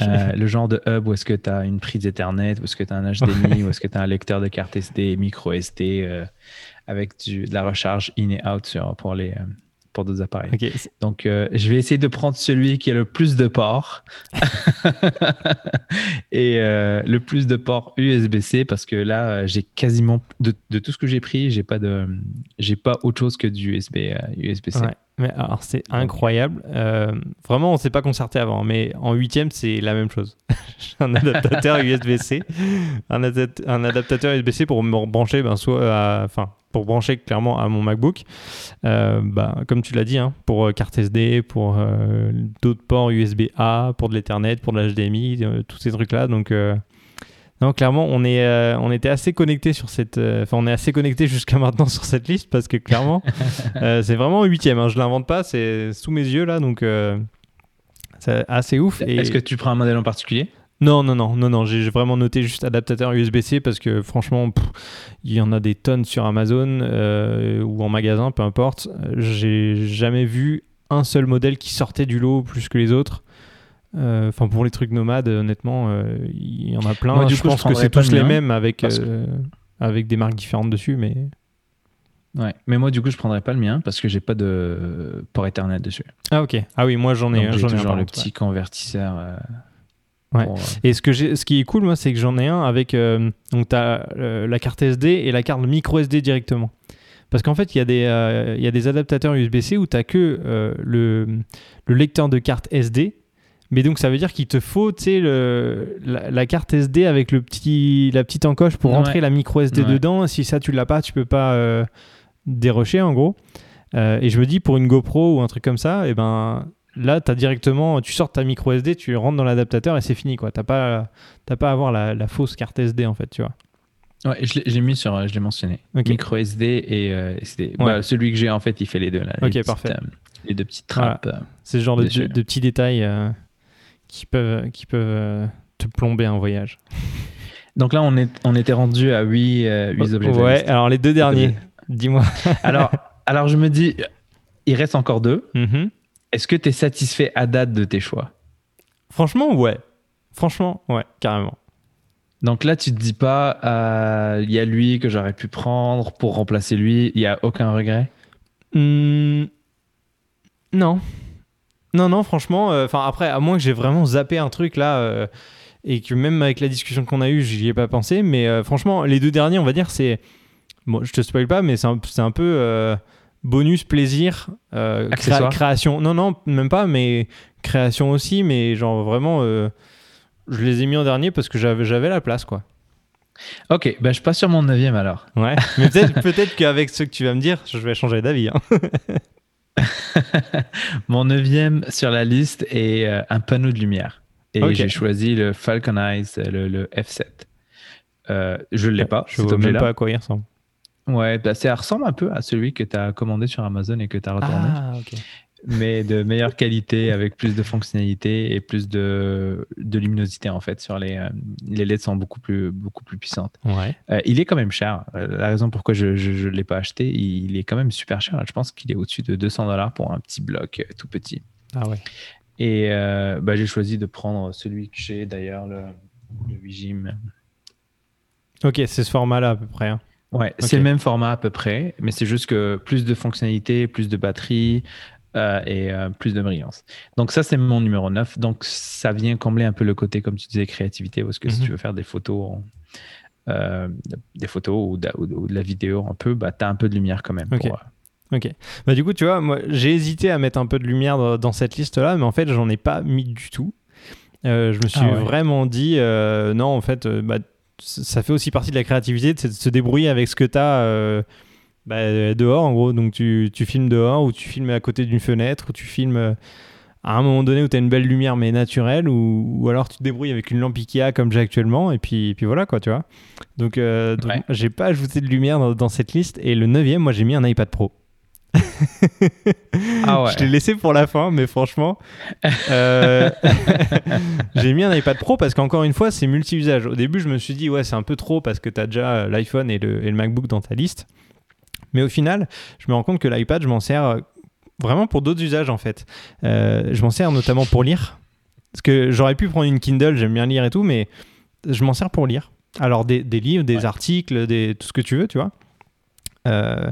Euh, le genre de hub où est-ce que tu as une prise Ethernet, où est-ce que tu as un HDMI, où est-ce que tu as un lecteur de carte SD, micro SD, euh, avec du, de la recharge in et out sur, pour les, pour d'autres appareils. Donc, euh, je vais essayer de prendre celui qui a le plus de ports (laughs) et euh, le plus de ports USB-C parce que là, euh, j'ai quasiment de, tout ce que j'ai pris, j'ai pas de, j'ai pas autre chose que du USB, USB-C. Mais alors, c'est incroyable. vraiment, on s'est pas concerté avant, mais en huitième, c'est la même chose. (laughs) un adaptateur USB-C, un, adaptateur USB-C pour me brancher, ben, soit, enfin, pour brancher clairement à mon MacBook. Euh, bah, comme tu l'as dit, hein, pour euh, carte SD, pour euh, d'autres ports USB-A, pour de l'Ethernet, pour de l'HDMI, tous ces trucs-là. Donc, non, clairement, on, est, on était assez connecté sur cette. Enfin, on est assez connecté jusqu'à maintenant sur cette liste parce que clairement, (laughs) c'est vraiment huitième. Hein, je l'invente pas, c'est sous mes yeux là, donc c'est assez ouf. Est-ce que tu prends un modèle en particulier? Non, non, non, non, non. J'ai vraiment noté juste adaptateur USB-C parce que franchement, il y en a des tonnes sur Amazon euh, ou en magasin, peu importe. J'ai jamais vu un seul modèle qui sortait du lot plus que les autres. Euh, enfin, pour les trucs nomades, honnêtement, euh, il y en a plein. du je pense que c'est tous les mêmes avec, avec des marques différentes dessus, mais. Ouais, mais moi du coup je prendrais pas le mien parce que j'ai pas de port Ethernet dessus. Ah ok. Ah oui, moi j'en ai. J'en ai genre le petit convertisseur. Ouais. Et ce, que ce qui est cool, moi, c'est que j'en ai un avec. Euh, donc, tu as euh, la carte SD et la carte micro SD directement. Parce qu'en fait, il y, a des, euh, y a des adaptateurs USB-C où tu n'as que le, le, lecteur de carte SD. Mais donc, ça veut dire qu'il te faut le, la, la, carte SD avec le petit, la petite encoche pour rentrer la micro SD dedans. Si ça, tu l'as pas, tu peux pas dérocher, en gros. et je me dis, pour une GoPro ou un truc comme ça, et eh ben Là, as directement, tu sors ta micro SD, tu rentres dans l'adaptateur et c'est fini. Tu n'as pas, pas à avoir la, fausse carte SD en fait, tu vois. Ouais, je l'ai mis sur, je l'ai mentionné. Micro SD et euh, SD. Bah, celui que j'ai en fait, il fait les deux là. Ok, parfait. Euh, les deux petites trappes. Euh, c'est ce genre de, petits détails qui peuvent, qui peuvent te plomber un voyage. (laughs) Donc là, on, est, on était rendu à 8, 8 objets. Ouais, alors les deux derniers, dis-moi. (laughs) alors, alors je me dis, il reste encore deux. Mm est-ce que tu es satisfait à date de tes choix? Franchement, ouais. Franchement, ouais, carrément. Donc là, tu te dis pas, euh, il y a lui que j'aurais pu prendre pour remplacer lui, il y a aucun regret? Mmh, Non. Non, non, franchement, euh, enfin après, à moins que j'ai vraiment zappé un truc là, euh, et que même avec la discussion qu'on a eue, j'y ai pas pensé, mais franchement, les deux derniers, on va dire, c'est. Bon, je te spoil pas, mais c'est un, un, peu bonus plaisir euh, création non non même pas mais création aussi mais genre vraiment euh, je les ai mis en dernier parce que j'avais la place quoi ok ben je passe sur mon neuvième alors ouais mais peut-être peut-être qu'avec ce que tu vas me dire je vais changer d'avis hein. (laughs) (laughs) mon neuvième sur la liste est euh, un panneau de lumière. Et j'ai choisi le Falcon Eyes le, le F7 je ne l'ai pas je ne sais même pas à quoi il ressemble. Ouais, bah ça ressemble un peu à celui que tu as commandé sur Amazon et que tu as retourné. Ah. Mais de meilleure qualité, avec plus de fonctionnalités et plus de, de luminosité en fait. Sur les, euh, les LED sont beaucoup plus, beaucoup plus puissantes. Ouais. Euh, il est quand même cher. Euh, la raison pourquoi je ne l'ai pas acheté, il est quand même super cher. Je pense qu'il est au-dessus de 200 dollars pour un petit bloc tout petit. Ah ouais. Et bah, j'ai choisi de prendre celui que j'ai d'ailleurs, le, le 8 Ok, c'est ce format-là à peu près. Hein. Ouais, c'est le même format à peu près, mais c'est juste que plus de fonctionnalités, plus de batterie euh, et euh, plus de brillance. Donc ça, c'est mon numéro 9. Donc ça vient combler un peu le côté, comme tu disais, créativité, parce que si mhm. tu veux faire des photos, euh, des photos ou de, la vidéo un peu, bah, tu as un peu de lumière quand même. Ok. ok. Bah, du coup, tu vois, moi, j'ai hésité à mettre un peu de lumière dans cette liste-là, mais en fait, j'en ai pas mis du tout. je me suis ah vraiment dit, non, en fait, bah, ça fait aussi partie de la créativité, de se débrouiller avec ce que tu as bah, dehors, en gros. Donc, tu, tu, filmes dehors, ou tu filmes à côté d'une fenêtre, ou tu filmes euh, à un moment donné où tu as une belle lumière, mais naturelle, ou, ou, alors tu te débrouilles avec une lampe Ikea comme j'ai actuellement, et puis, puis voilà, quoi, tu vois. Donc, euh, j'ai pas ajouté de lumière dans, dans, cette liste. Et le neuvième, moi, j'ai mis un iPad Pro. (laughs) ah ouais. Je l'ai laissé pour la fin, mais franchement, euh, (laughs) j'ai mis un iPad Pro parce qu'encore une fois, c'est multi-usage. Au début, je me suis dit, ouais, c'est un peu trop parce que tu as déjà l'iPhone et le, MacBook dans ta liste. Mais au final, je me rends compte que l'iPad, je m'en sers vraiment pour d'autres usages en fait. Euh, je m'en sers notamment pour lire. Parce que j'aurais pu prendre une Kindle, j'aime bien lire et tout, mais je m'en sers pour lire. Alors des, livres, des articles, des, tout ce que tu veux, tu vois. Euh,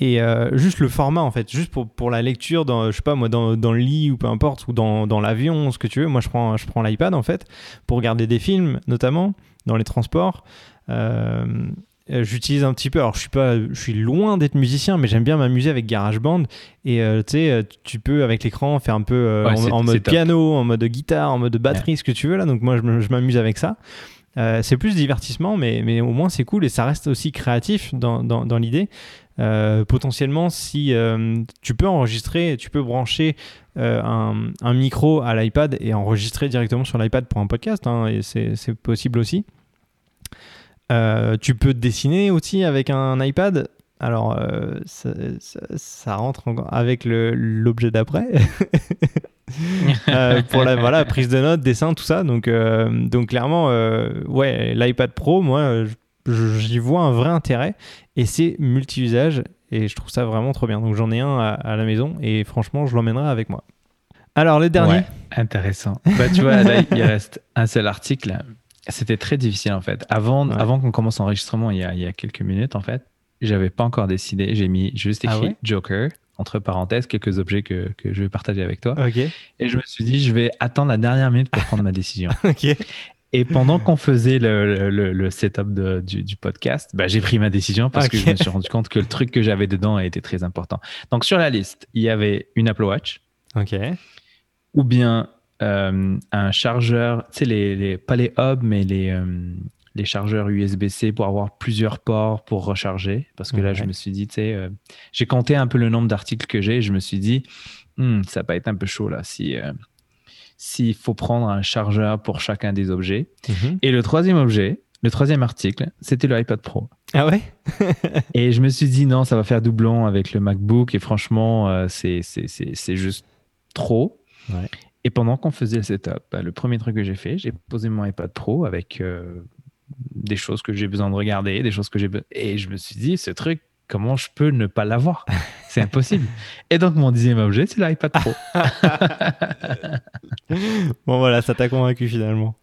et euh, juste le format en fait, juste pour, pour la lecture, dans, je sais pas moi, dans, dans le lit ou peu importe, ou dans, dans l'avion, ce que tu veux. Moi je prends, je prends l'iPad en fait pour regarder des films, notamment dans les transports. Euh, j'utilise un petit peu. Alors, je suis pas, je suis loin d'être musicien, mais j'aime bien m'amuser avec GarageBand. Et euh, tu sais, euh, tu peux avec l'écran faire un peu en, mode piano, en mode guitare, en mode batterie, ce que tu veux là. Donc moi, je m'amuse avec ça. c'est plus divertissement, mais, mais au moins c'est cool et ça reste aussi créatif dans, dans, dans l'idée. potentiellement, si tu peux enregistrer, tu peux brancher un, un, micro à l'iPad et enregistrer directement sur l'iPad pour un podcast, hein, et c'est possible aussi. Euh, tu peux dessiner aussi avec un iPad? Alors, euh, ça, rentre avec l'objet d'après. (laughs) Euh, pour la voilà, prise de notes, dessin, tout ça. Donc, donc clairement, ouais, l'iPad Pro, moi, j'y vois un vrai intérêt. Et c'est multi-usage. Et je trouve ça vraiment trop bien. Donc, j'en ai un à, la maison. Et franchement, je l'emmènerai avec moi. Alors, les derniers. intéressant. Bah, tu vois, là, il reste un seul article c'était très difficile en fait. Avant, avant qu'on commence l'enregistrement, il, y a, il y a quelques minutes en fait, j'avais pas encore décidé. J'ai mis juste ah écrit Joker entre parenthèses quelques objets que, que, je vais partager avec toi. Et je me suis dit, je vais attendre la dernière minute pour prendre ma décision. (laughs) Et pendant qu'on faisait le, le, le setup de, du, du, podcast, bah, j'ai pris ma décision parce que je me suis rendu compte que le truc que j'avais dedans était très important. Donc sur la liste, il y avait une Apple Watch. Ou bien euh, un chargeur, tu sais, les, les, pas les hubs, mais les, euh, les chargeurs USB-C pour avoir plusieurs ports pour recharger. Parce que là, je me suis dit, tu sais, euh, j'ai compté un peu le nombre d'articles que j'ai et je me suis dit, hmm, ça va être un peu chaud là si s'il faut prendre un chargeur pour chacun des objets. Mhm. Et le troisième objet, le troisième article, c'était le iPad Pro. Ah ouais? (laughs) Et je me suis dit, non, ça va faire doublon avec le MacBook et franchement, c'est juste trop. Ouais. Et pendant qu'on faisait le setup, bah, le premier truc que j'ai fait, j'ai posé mon iPad Pro avec euh, des choses que j'ai besoin de regarder, des choses que j'ai et je me suis dit ce truc comment je peux ne pas l'avoir? (laughs) C'est impossible. Et donc mon dixième objet, c'est l'iPad Pro. (laughs) bon voilà, ça t'a convaincu finalement.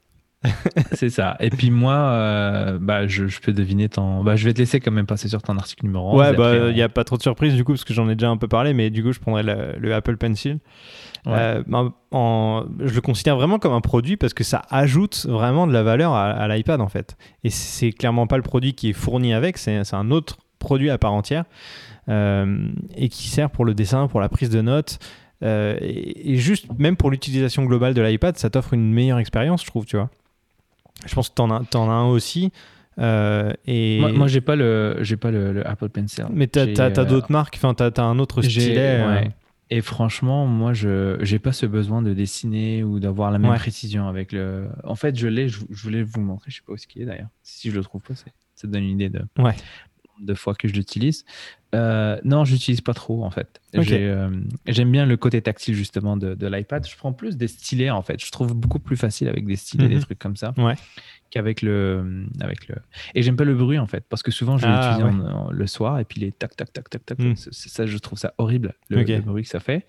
(laughs) c'est ça. Et puis moi, euh, bah, je, peux deviner ton. Bah, je vais te laisser quand même passer sur ton article numéro 1. Ouais, bah, il n'y a pas trop de surprises du coup, parce que j'en ai déjà un peu parlé, mais du coup, je prendrai le Apple Pencil. Euh, ben, je le considère vraiment comme un produit parce que ça ajoute vraiment de la valeur à, l'iPad en fait. Et c'est clairement pas le produit qui est fourni avec, c'est un autre produit à part entière euh, et qui sert pour le dessin, pour la prise de notes. Euh, et, juste, même pour l'utilisation globale de l'iPad, ça t'offre une meilleure expérience, je trouve, tu vois. Je pense que t'en as, en as un aussi. et... Moi, j'ai pas le j'ai pas le, Apple Pencil. Mais t'as as, d'autres marques, enfin t'as as un autre stylet. Ouais. Et franchement, moi, je n'ai pas ce besoin de dessiner ou d'avoir la même précision avec le. En fait, je l'ai, je, voulais vous montrer, je sais pas où est-ce est d'ailleurs. Si je le trouve pas, ça donne une idée de, ouais. De fois que je l'utilise. Euh, non, j'utilise pas trop en fait. Euh, j'aime bien le côté tactile justement de, de l'iPad. Je prends plus des stylets en fait. Je trouve beaucoup plus facile avec des stylets, des mhm. trucs comme ça. Ouais qu'avec le avec le et j'aime pas le bruit en fait parce que souvent je ah, l'utilise le soir et puis les tac tac tac tac tac hmm. ça je trouve ça horrible le, bruit que ça fait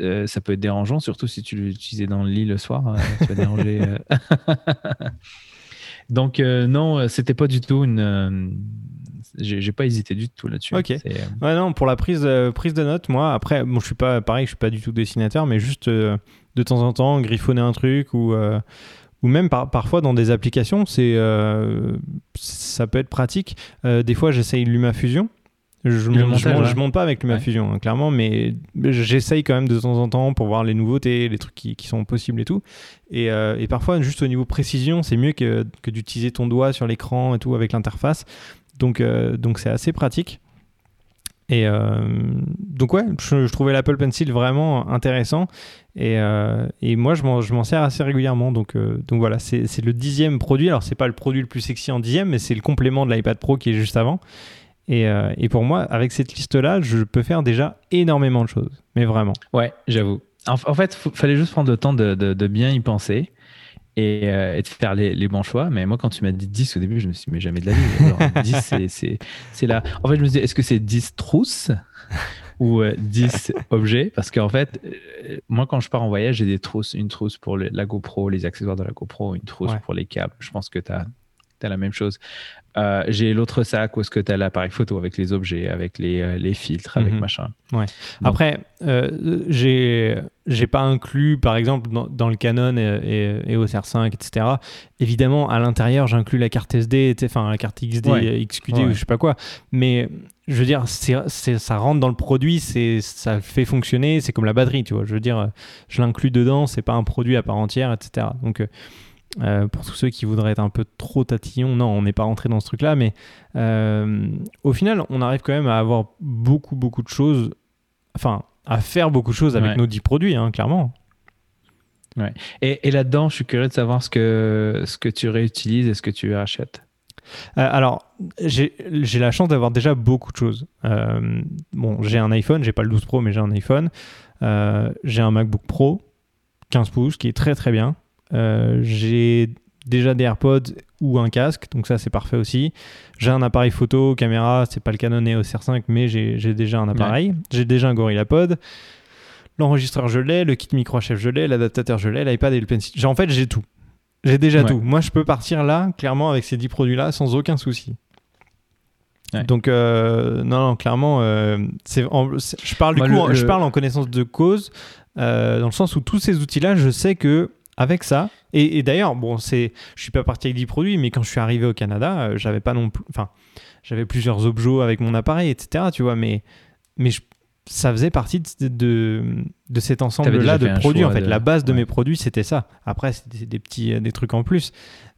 euh, ça peut être dérangeant surtout si tu l'utilisais dans le lit le soir tu vas déranger (laughs) euh. (laughs) donc non c'était pas du tout une j'ai pas hésité du tout là-dessus. Ok. Ouais, non, pour la prise, prise de notes, moi, après, bon, je suis pas, pareil, je suis pas du tout dessinateur, mais juste de temps en temps, griffonner un truc ou, ou même parfois dans des applications, c'est euh, ça peut être pratique. Euh, des fois, j'essaye LumaFusion. Je monte, pas avec LumaFusion, hein, clairement, mais j'essaye quand même de temps en temps pour voir les nouveautés, les trucs qui, sont possibles et tout. Et, euh, et, parfois, juste au niveau précision, c'est mieux que, que d'utiliser ton doigt sur l'écran et tout avec l'interface. Donc, donc c'est assez pratique. Et donc ouais, je, trouvais l'Apple Pencil vraiment intéressant. Et, euh, et, moi, je m'en sers assez régulièrement. Donc, euh, donc voilà, c'est le dixième produit. Alors, c'est pas le produit le plus sexy en dixième, mais c'est le complément de l'iPad Pro qui est juste avant. Et, euh, et pour moi, avec cette liste-là, je peux faire déjà énormément de choses. Mais vraiment. Ouais, j'avoue. En, fait, il fallait juste prendre le temps de, de, bien y penser. Et, et, de faire les, les, bons choix. Mais moi, quand tu m'as dit 10 au début, je me suis dit, mais jamais de la vie. 10, (laughs) c'est là. En fait, je me suis dit, est-ce que c'est 10 trousses ou 10 (laughs) objets? Parce qu'en fait, moi, quand je pars en voyage, j'ai des trousses, une trousse pour la GoPro, les accessoires de la GoPro, une trousse pour les câbles. Je pense que tu as tu as la même chose. Euh, j'ai l'autre sac où est-ce que tu as l'appareil photo avec les objets, avec les, euh, les filtres, avec mhm. machin. Ouais. Après, euh, j'ai j'ai pas inclus, par exemple, dans, le Canon et, et, au CR5, etc. Évidemment, à l'intérieur, j'inclus la carte SD, enfin la carte XD, XQD ou je sais pas quoi. Mais je veux dire, c'est ça rentre dans le produit, c'est ça fait fonctionner, c'est comme la batterie, tu vois. Je veux dire, je l'inclus dedans, c'est pas un produit à part entière, etc. Donc euh, pour tous ceux qui voudraient être un peu trop tatillons, non, on n'est pas rentré dans ce truc-là, mais euh, au final, on arrive quand même à avoir beaucoup, beaucoup de choses, enfin, à faire beaucoup de choses avec nos 10 produits, hein, clairement. Ouais. Et, là-dedans, je suis curieux de savoir ce que, ce que tu réutilises et ce que tu rachètes. Euh, alors, j'ai la chance d'avoir déjà beaucoup de choses. bon, j'ai un iPhone, j'ai pas le 12 Pro, mais j'ai un iPhone. j'ai un MacBook Pro 15 pouces qui est très très bien. Euh, j'ai déjà des AirPods ou un casque, donc ça c'est parfait aussi. J'ai un appareil photo, caméra, c'est pas le Canon EOS R5, mais j'ai déjà un appareil. J'ai déjà un GorillaPod. L'enregistreur je l'ai, le kit micro HF je l'ai, l'adaptateur je l'ai, l'iPad et le pencil. En fait j'ai tout. J'ai déjà tout. Moi je peux partir là, clairement, avec ces 10 produits-là, sans aucun souci. Donc euh, non, non, clairement, euh, c'est je parle du coup, je parle en connaissance de cause, dans le sens où tous ces outils-là, je sais que avec ça. Et, d'ailleurs, bon, c'est, je suis pas parti avec 10 produits, mais quand je suis arrivé au Canada, euh, j'avais pas non plus, enfin, j'avais plusieurs objets avec mon appareil, etc. Tu vois, mais, mais ça faisait partie de, de, cet ensemble-là de produits. En fait, la base de mes produits, c'était ça. Après, c'était des petits, des trucs en plus.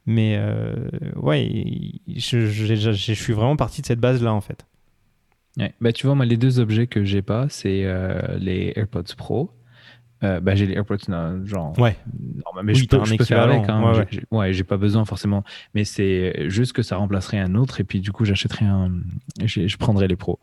Mais euh, ouais, je, je, suis vraiment parti de cette base-là, en fait. Ouais. Bah, tu vois, moi, les deux objets que j'ai pas, c'est euh, les AirPods Pro euh, bah, j'ai les AirPods genre ouais. mais je peux, je peux faire avec hein. ouais, j'ai pas besoin forcément. Mais c'est juste que ça remplacerait un autre et puis du coup j'achèterais un je prendrais les pros.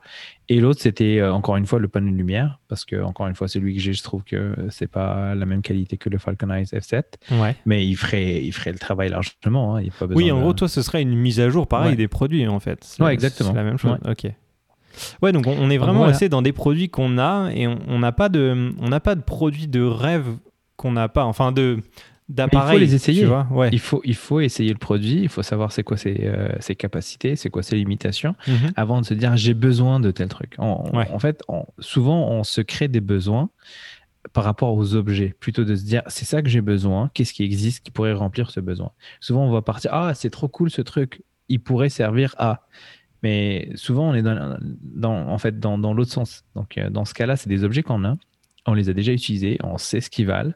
Et l'autre c'était euh, encore une fois le panneau de lumière parce que encore une fois celui que j'ai je trouve que c'est pas la même qualité que le Falcon Eyes F7 ouais. mais il ferait il ferait le travail largement hein. il pas oui en gros toi ce serait une mise à jour pareil des produits en fait. Ouais exactement. c'est la même chose. Ok Ouais, donc on est vraiment resté dans des produits qu'on a et on n'a pas de, on n'a pas de produits de rêve qu'on n'a pas, enfin de d'appareils. Il faut les essayer. Tu vois ouais. il, faut, il faut essayer le produit, il faut savoir c'est quoi ses, euh, ses capacités, c'est quoi ses limitations, mhm. avant de se dire j'ai besoin de tel truc. En fait, souvent on se crée des besoins par rapport aux objets, plutôt de se dire c'est ça que j'ai besoin, qu'est-ce qui existe qui pourrait remplir ce besoin. Souvent on va partir ah c'est trop cool ce truc, il pourrait servir à. Mais souvent, on est dans, en fait, dans, dans l'autre sens. Donc, euh, dans ce cas-là, c'est des objets qu'on a. On les a déjà utilisés, on sait ce qu'ils valent.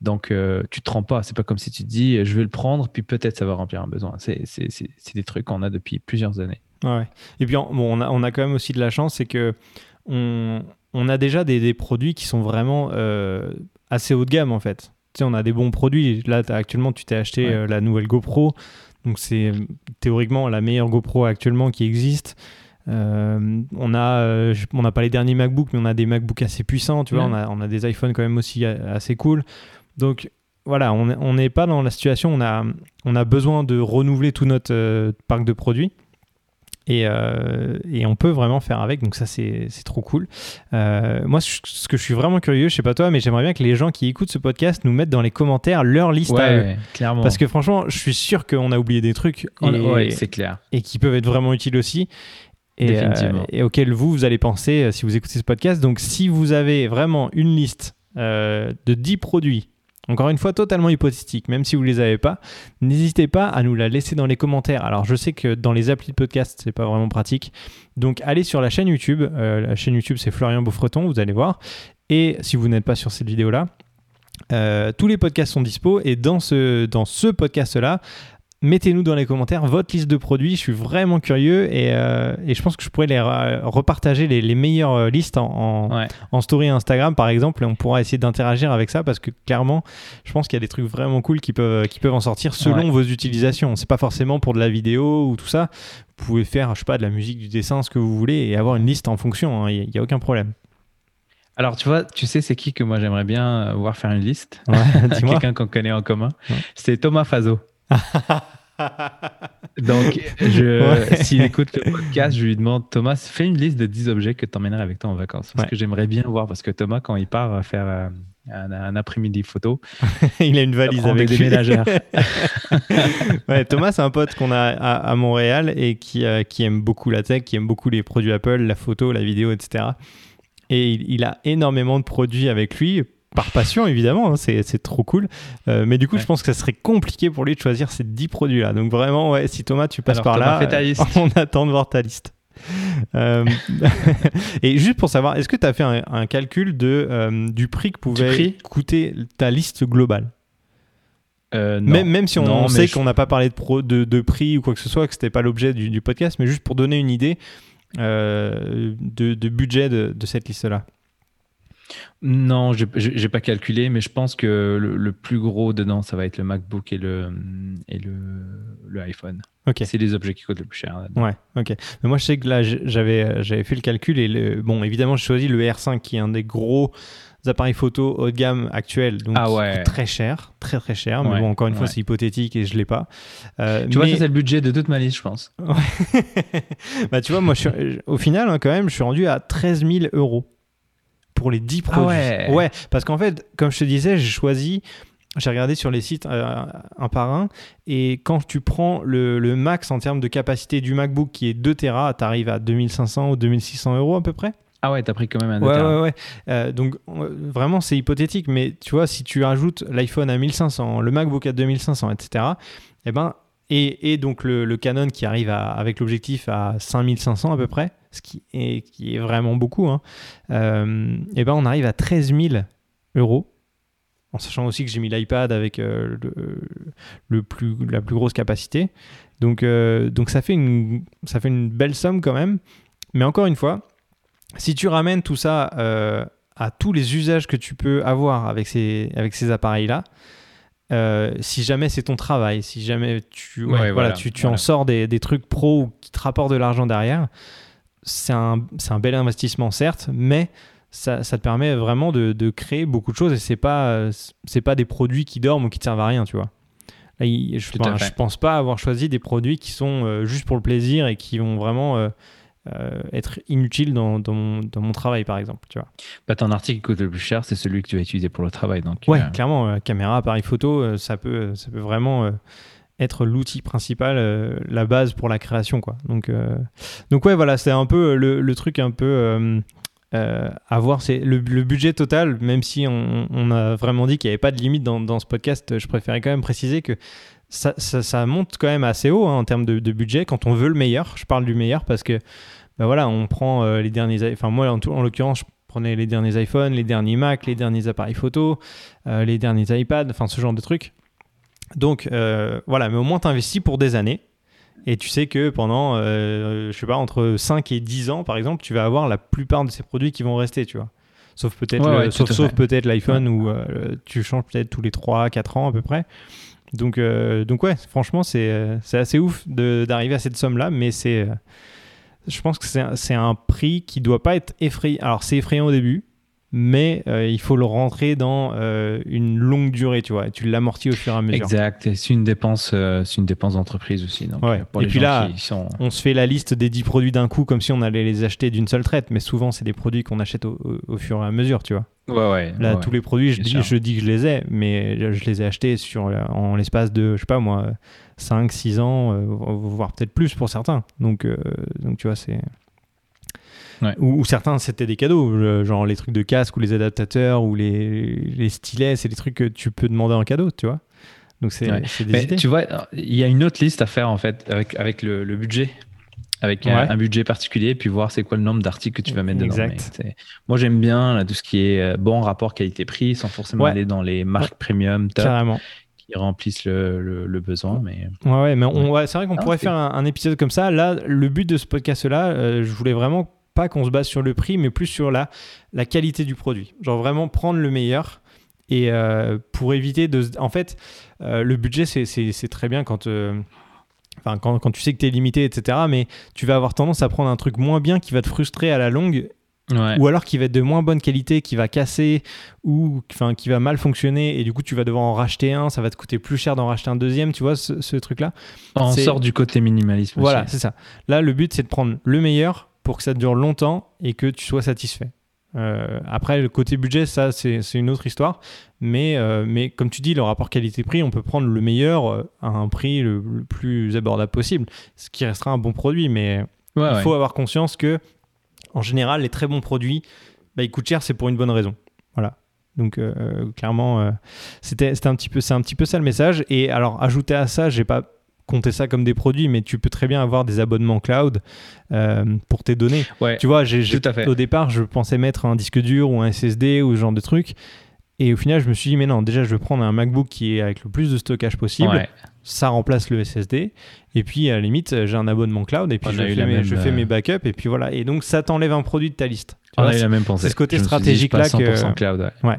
Donc, euh, tu te rends pas. C'est pas comme si tu te dis, je vais le prendre, puis peut-être ça va remplir un besoin. C'est des trucs qu'on a depuis plusieurs années. Ouais. Et puis, on, bon, on, a, on a quand même aussi de la chance, c'est que on, on, a déjà des, des, produits qui sont vraiment euh, assez haut de gamme, en fait. Tu sais, on a des bons produits. Là, actuellement, tu t'es acheté la nouvelle GoPro. Donc c'est théoriquement la meilleure GoPro actuellement qui existe. Euh, on a, euh, on n'a pas les derniers MacBooks, mais on a des MacBooks assez puissants, tu vois. On a, on a, des iPhones quand même aussi assez cool. Donc voilà, on n'est pas dans la situation. On a, on a besoin de renouveler tout notre euh, parc de produits. Euh, et, on peut vraiment faire avec, donc ça c'est trop cool. Euh, moi, ce que je suis vraiment curieux, je sais pas toi, mais j'aimerais bien que les gens qui écoutent ce podcast nous mettent dans les commentaires leur liste à eux. clairement. Parce que franchement, je suis sûr qu'on a oublié des trucs. Et, c'est clair. Et qui peuvent être vraiment utiles aussi. Et, euh, et auxquels vous, vous allez penser si vous écoutez ce podcast. Donc si vous avez vraiment une liste de 10 produits encore une fois, totalement hypothétique, même si vous ne les avez pas. N'hésitez pas à nous la laisser dans les commentaires. Alors, je sais que dans les applis de podcast, c'est pas vraiment pratique. Donc, allez sur la chaîne YouTube. Euh, la chaîne YouTube, c'est Florian Beaufreton, vous allez voir. Et si vous n'êtes pas sur cette vidéo-là, euh, tous les podcasts sont dispo. Et dans ce, dans ce podcast-là, mettez-nous dans les commentaires votre liste de produits. Je suis vraiment curieux et, euh, je pense que je pourrais les repartager les, meilleures euh, listes en, story Instagram par exemple et on pourra essayer d'interagir avec ça parce que clairement, je pense qu'il y a des trucs vraiment cool qui peuvent, qui peuvent en sortir selon vos utilisations. C'est pas forcément pour de la vidéo ou tout ça. Vous pouvez faire, je sais pas, de la musique, du dessin, ce que vous voulez et avoir une liste en fonction. Il hein. n'y a, aucun problème. Alors, tu vois, tu sais, c'est qui que moi j'aimerais bien voir faire une liste? Ouais, (laughs) Quelqu'un qu'on connaît en commun. C'est Thomas Fazo. Donc, je, s'il écoute le podcast, je lui demande Thomas, fais une liste de 10 objets que tu emmènerais avec toi en vacances. Parce que j'aimerais bien voir. Parce que Thomas, quand il part faire euh, un, après-midi photo, (laughs) il a une valise avec des ménagères. (laughs) ouais, Thomas, c'est un pote qu'on a à, Montréal et qui, euh, qui aime beaucoup la tech, qui aime beaucoup les produits Apple, la photo, la vidéo, etc. Et il a énormément de produits avec lui par passion évidemment, hein, c'est trop cool. Euh, mais du coup, je pense que ça serait compliqué pour lui de choisir ces 10 produits-là. Donc vraiment, ouais, si Thomas, tu passes par là, (laughs) on attend de voir ta liste. Euh, (laughs) et juste pour savoir, est-ce que tu as fait un, calcul de, euh, du prix que pouvait coûter ta liste globale? Même, même, si on, sait qu'on n'a pas parlé de, pro, de, de, prix ou quoi que ce soit, que c'était pas l'objet du, podcast, mais juste pour donner une idée de, de, budget de, de cette liste-là. Non, je n'ai pas calculé, mais je pense que le, plus gros dedans, ça va être le MacBook et le, et le, le iPhone. Ok. C'est les objets qui coûtent le plus cher. Ouais, ok. Mais moi, je sais que là, j'avais, j'avais fait le calcul et le, bon, évidemment, j'ai choisi le R5 qui est un des gros appareils photo haut de gamme actuels, donc ah ouais. très cher, très très cher. Mais bon, encore une fois, c'est hypothétique et je l'ai pas. Euh, tu vois, ça c'est le budget de toute ma liste, je pense. (laughs) bah, tu vois, moi, je suis, au final, hein, quand même, je suis rendu à 13 000 euros pour les 10 produits. Ah ouais. parce qu'en fait, comme je te disais, j'ai choisi j'ai regardé sur les sites euh, un par un, et quand tu prends le, max en termes de capacité du MacBook qui est 2 Tera, tu arrives à 2500 ou 2600 euros à peu près. Ah ouais, t'as pris quand même un 2 ouais, Ouais, ouais, euh, donc vraiment, c'est hypothétique, mais tu vois, si tu rajoutes l'iPhone à 1500, le MacBook à 2500, etc., eh ben, et, donc le, Canon qui arrive avec l'objectif à 5500 à peu près, ce qui est, qui est vraiment beaucoup, hein, euh, et ben on arrive à 13 000 euros, en sachant aussi que j'ai mis l'iPad avec euh, le, plus, la plus grosse capacité. Donc, euh, donc ça, fait une, ça fait une belle somme quand même. Mais encore une fois, si tu ramènes tout ça à tous les usages que tu peux avoir avec ces, avec ces appareils-là, euh, si jamais c'est ton travail, si jamais tu, voilà, tu, tu en sors des, des, trucs pro qui te rapportent de l'argent derrière, c'est un, un, bel investissement certes, mais ça, ça te permet vraiment de, de, créer beaucoup de choses et c'est pas c'est pas des produits qui dorment ou qui te servent à rien, tu vois. Là, je, je, pense pas avoir choisi des produits qui sont euh, juste pour le plaisir et qui vont vraiment euh, euh, être inutile dans, dans, mon, dans, mon, travail, par exemple. Tu vois. Bah, ton article qui coûte le plus cher, c'est celui que tu vas utiliser pour le travail. Donc, ouais, clairement, caméra, appareil photo, ça, peut, ça peut vraiment être l'outil principal, la base pour la création. Quoi. Donc, donc ouais, voilà, c'est un peu le, le, truc un peu à voir. C'est le, budget total, même si on, a vraiment dit qu'il n'y avait pas de limite dans, ce podcast, je préférais quand même préciser que ça, monte quand même assez haut hein, en termes de, budget quand on veut le meilleur. Je parle du meilleur parce que ben voilà, on prend euh, les derniers. Enfin, moi, en, en l'occurrence, je prenais les derniers iPhones, les derniers Mac, les derniers appareils photo, euh, les derniers iPads, enfin, ce genre de trucs. Donc, euh, voilà, mais au moins, tu investis pour des années. Et tu sais que pendant, je sais pas, entre 5 et 10 ans, par exemple, tu vas avoir la plupart de ces produits qui vont rester, tu vois. Sauf peut-être sauf, sauf peut-être l'iPhone où tu changes peut-être tous les 3 4 ans à peu près. Donc, donc ouais, franchement, c'est assez ouf d'arriver à cette somme-là, mais c'est je pense que c'est un, prix qui doit pas être effrayant. Alors, c'est effrayant au début, mais euh, il faut le rentrer dans euh, une longue durée, tu vois. tu l'amortis au fur et à mesure. Exact. C'est une dépense, euh, c'est une dépense d'entreprise aussi. Donc, et puis là, on se fait la liste des 10 produits d'un coup comme si on allait les acheter d'une seule traite, mais souvent c'est des produits qu'on achète au, fur et à mesure, tu vois. Ouais, ouais. Là, tous les produits, je dis, je dis, que je les ai, mais je les ai achetés sur, en l'espace de, je sais pas moi, 5, 6 ans, voire peut-être plus pour certains. Donc, donc tu vois, c'est. Ou, certains, c'était des cadeaux, genre les trucs de casque ou les adaptateurs ou les, les stylets, c'est des trucs que tu peux demander en cadeau, tu vois. Donc c'est des idées. Tu vois, il y a une autre liste à faire en fait avec, avec le, budget avec un, budget particulier, puis voir c'est quoi le nombre d'articles que tu vas mettre dedans. Exact. moi, j'aime bien là, tout ce qui est euh, bon rapport qualité-prix, sans forcément aller dans les marques premium. Carrément qui remplissent le, le, besoin. Mais... Ouais, ouais mais on, c'est vrai qu'on pourrait faire un, épisode comme ça. Là, le but de ce podcast-là, euh, je voulais vraiment pas qu'on se base sur le prix, mais plus sur la, la qualité du produit. Genre vraiment prendre le meilleur. Et euh, pour éviter de... En fait, euh, le budget, c'est très bien quand... Enfin, quand, quand, tu sais que tu es limité, etc. Mais tu vas avoir tendance à prendre un truc moins bien qui va te frustrer à la longue ou alors qui va être de moins bonne qualité, qui va casser ou enfin qui va mal fonctionner et du coup tu vas devoir en racheter un, ça va te coûter plus cher d'en racheter un deuxième, tu vois ce, truc-là. On sort du côté minimalisme. Voilà, c'est ça. Là, le but c'est de prendre le meilleur pour que ça dure longtemps et que tu sois satisfait. Euh, après, le côté budget, ça, c'est une autre histoire. Mais, euh, mais comme tu dis, le rapport qualité-prix, on peut prendre le meilleur euh, à un prix le, plus abordable possible, ce qui restera un bon produit. Mais il faut avoir conscience que, en général, les très bons produits, bah, ils coûtent cher, c'est pour une bonne raison. Voilà. Donc clairement, c'était un petit peu, c'est un petit peu ça le message. Et alors, ajouter à ça, j'ai pas compter ça comme des produits, mais tu peux très bien avoir des abonnements cloud euh, pour tes données. tu vois, j'ai, au départ, je pensais mettre un disque dur ou un SSD ou ce genre de truc. Et au final, je me suis dit, mais non, déjà, je vais prendre un MacBook qui est avec le plus de stockage possible. Ça remplace le SSD. Et puis, à la limite, j'ai un abonnement cloud. Et puis, je, fais mes, je, fais mes, backups. Et puis voilà. Et donc, ça t'enlève un produit de ta liste. On a eu la même pensée. C'est ce côté stratégique-là que. cloud, ouais.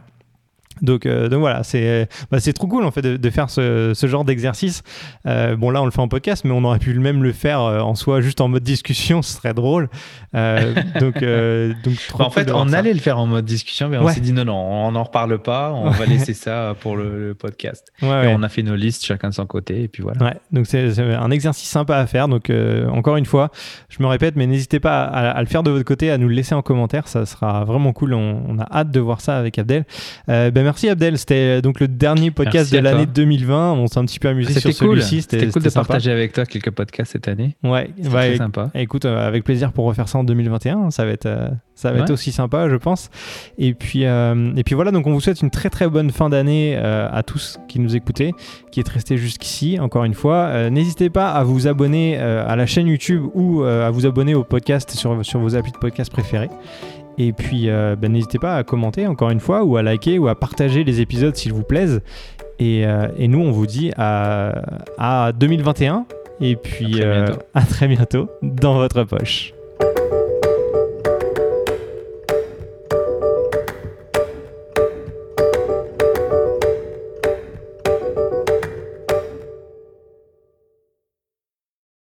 Donc, euh, donc voilà, c'est bah, c'est trop cool en fait de, faire ce, ce genre d'exercice. Euh, bon là on le fait en podcast, mais on aurait pu même le faire euh, en soi juste en mode discussion, (laughs) ce serait drôle. donc, donc bah, en fait on allait le faire en mode discussion, mais on s'est dit non non, on n'en reparle pas, on va laisser ça pour le, podcast. et on a fait nos listes chacun de son côté et puis voilà. Ouais, donc c'est un exercice sympa à faire. Donc encore une fois, je me répète, mais n'hésitez pas à, le faire de votre côté, à nous le laisser en commentaire, ça sera vraiment cool. On, a hâte de voir ça avec Abdel. Ben, merci Abdel. C'était donc le dernier podcast de l'année 2020. On s'est un petit peu amusé sur celui-ci. C'était cool de partager avec toi quelques podcasts cette année. Ouais, très sympa. Écoute, euh, avec plaisir pour refaire ça en 2021. Ça va être, euh, ça va être aussi sympa, je pense. Et puis, euh, et puis voilà. Donc, on vous souhaite une très très bonne fin d'année à tous qui nous écoutez, qui êtes restés jusqu'ici. Encore une fois, n'hésitez pas à vous abonner à la chaîne YouTube ou à vous abonner au podcast sur, sur vos applis de podcast préférés. Et puis, euh, ben, n'hésitez pas à commenter encore une fois, ou à liker, ou à partager les épisodes s'ils vous plaisent. Et, euh, nous, on vous dit à, 2021. Et puis, à très, à très bientôt dans votre poche.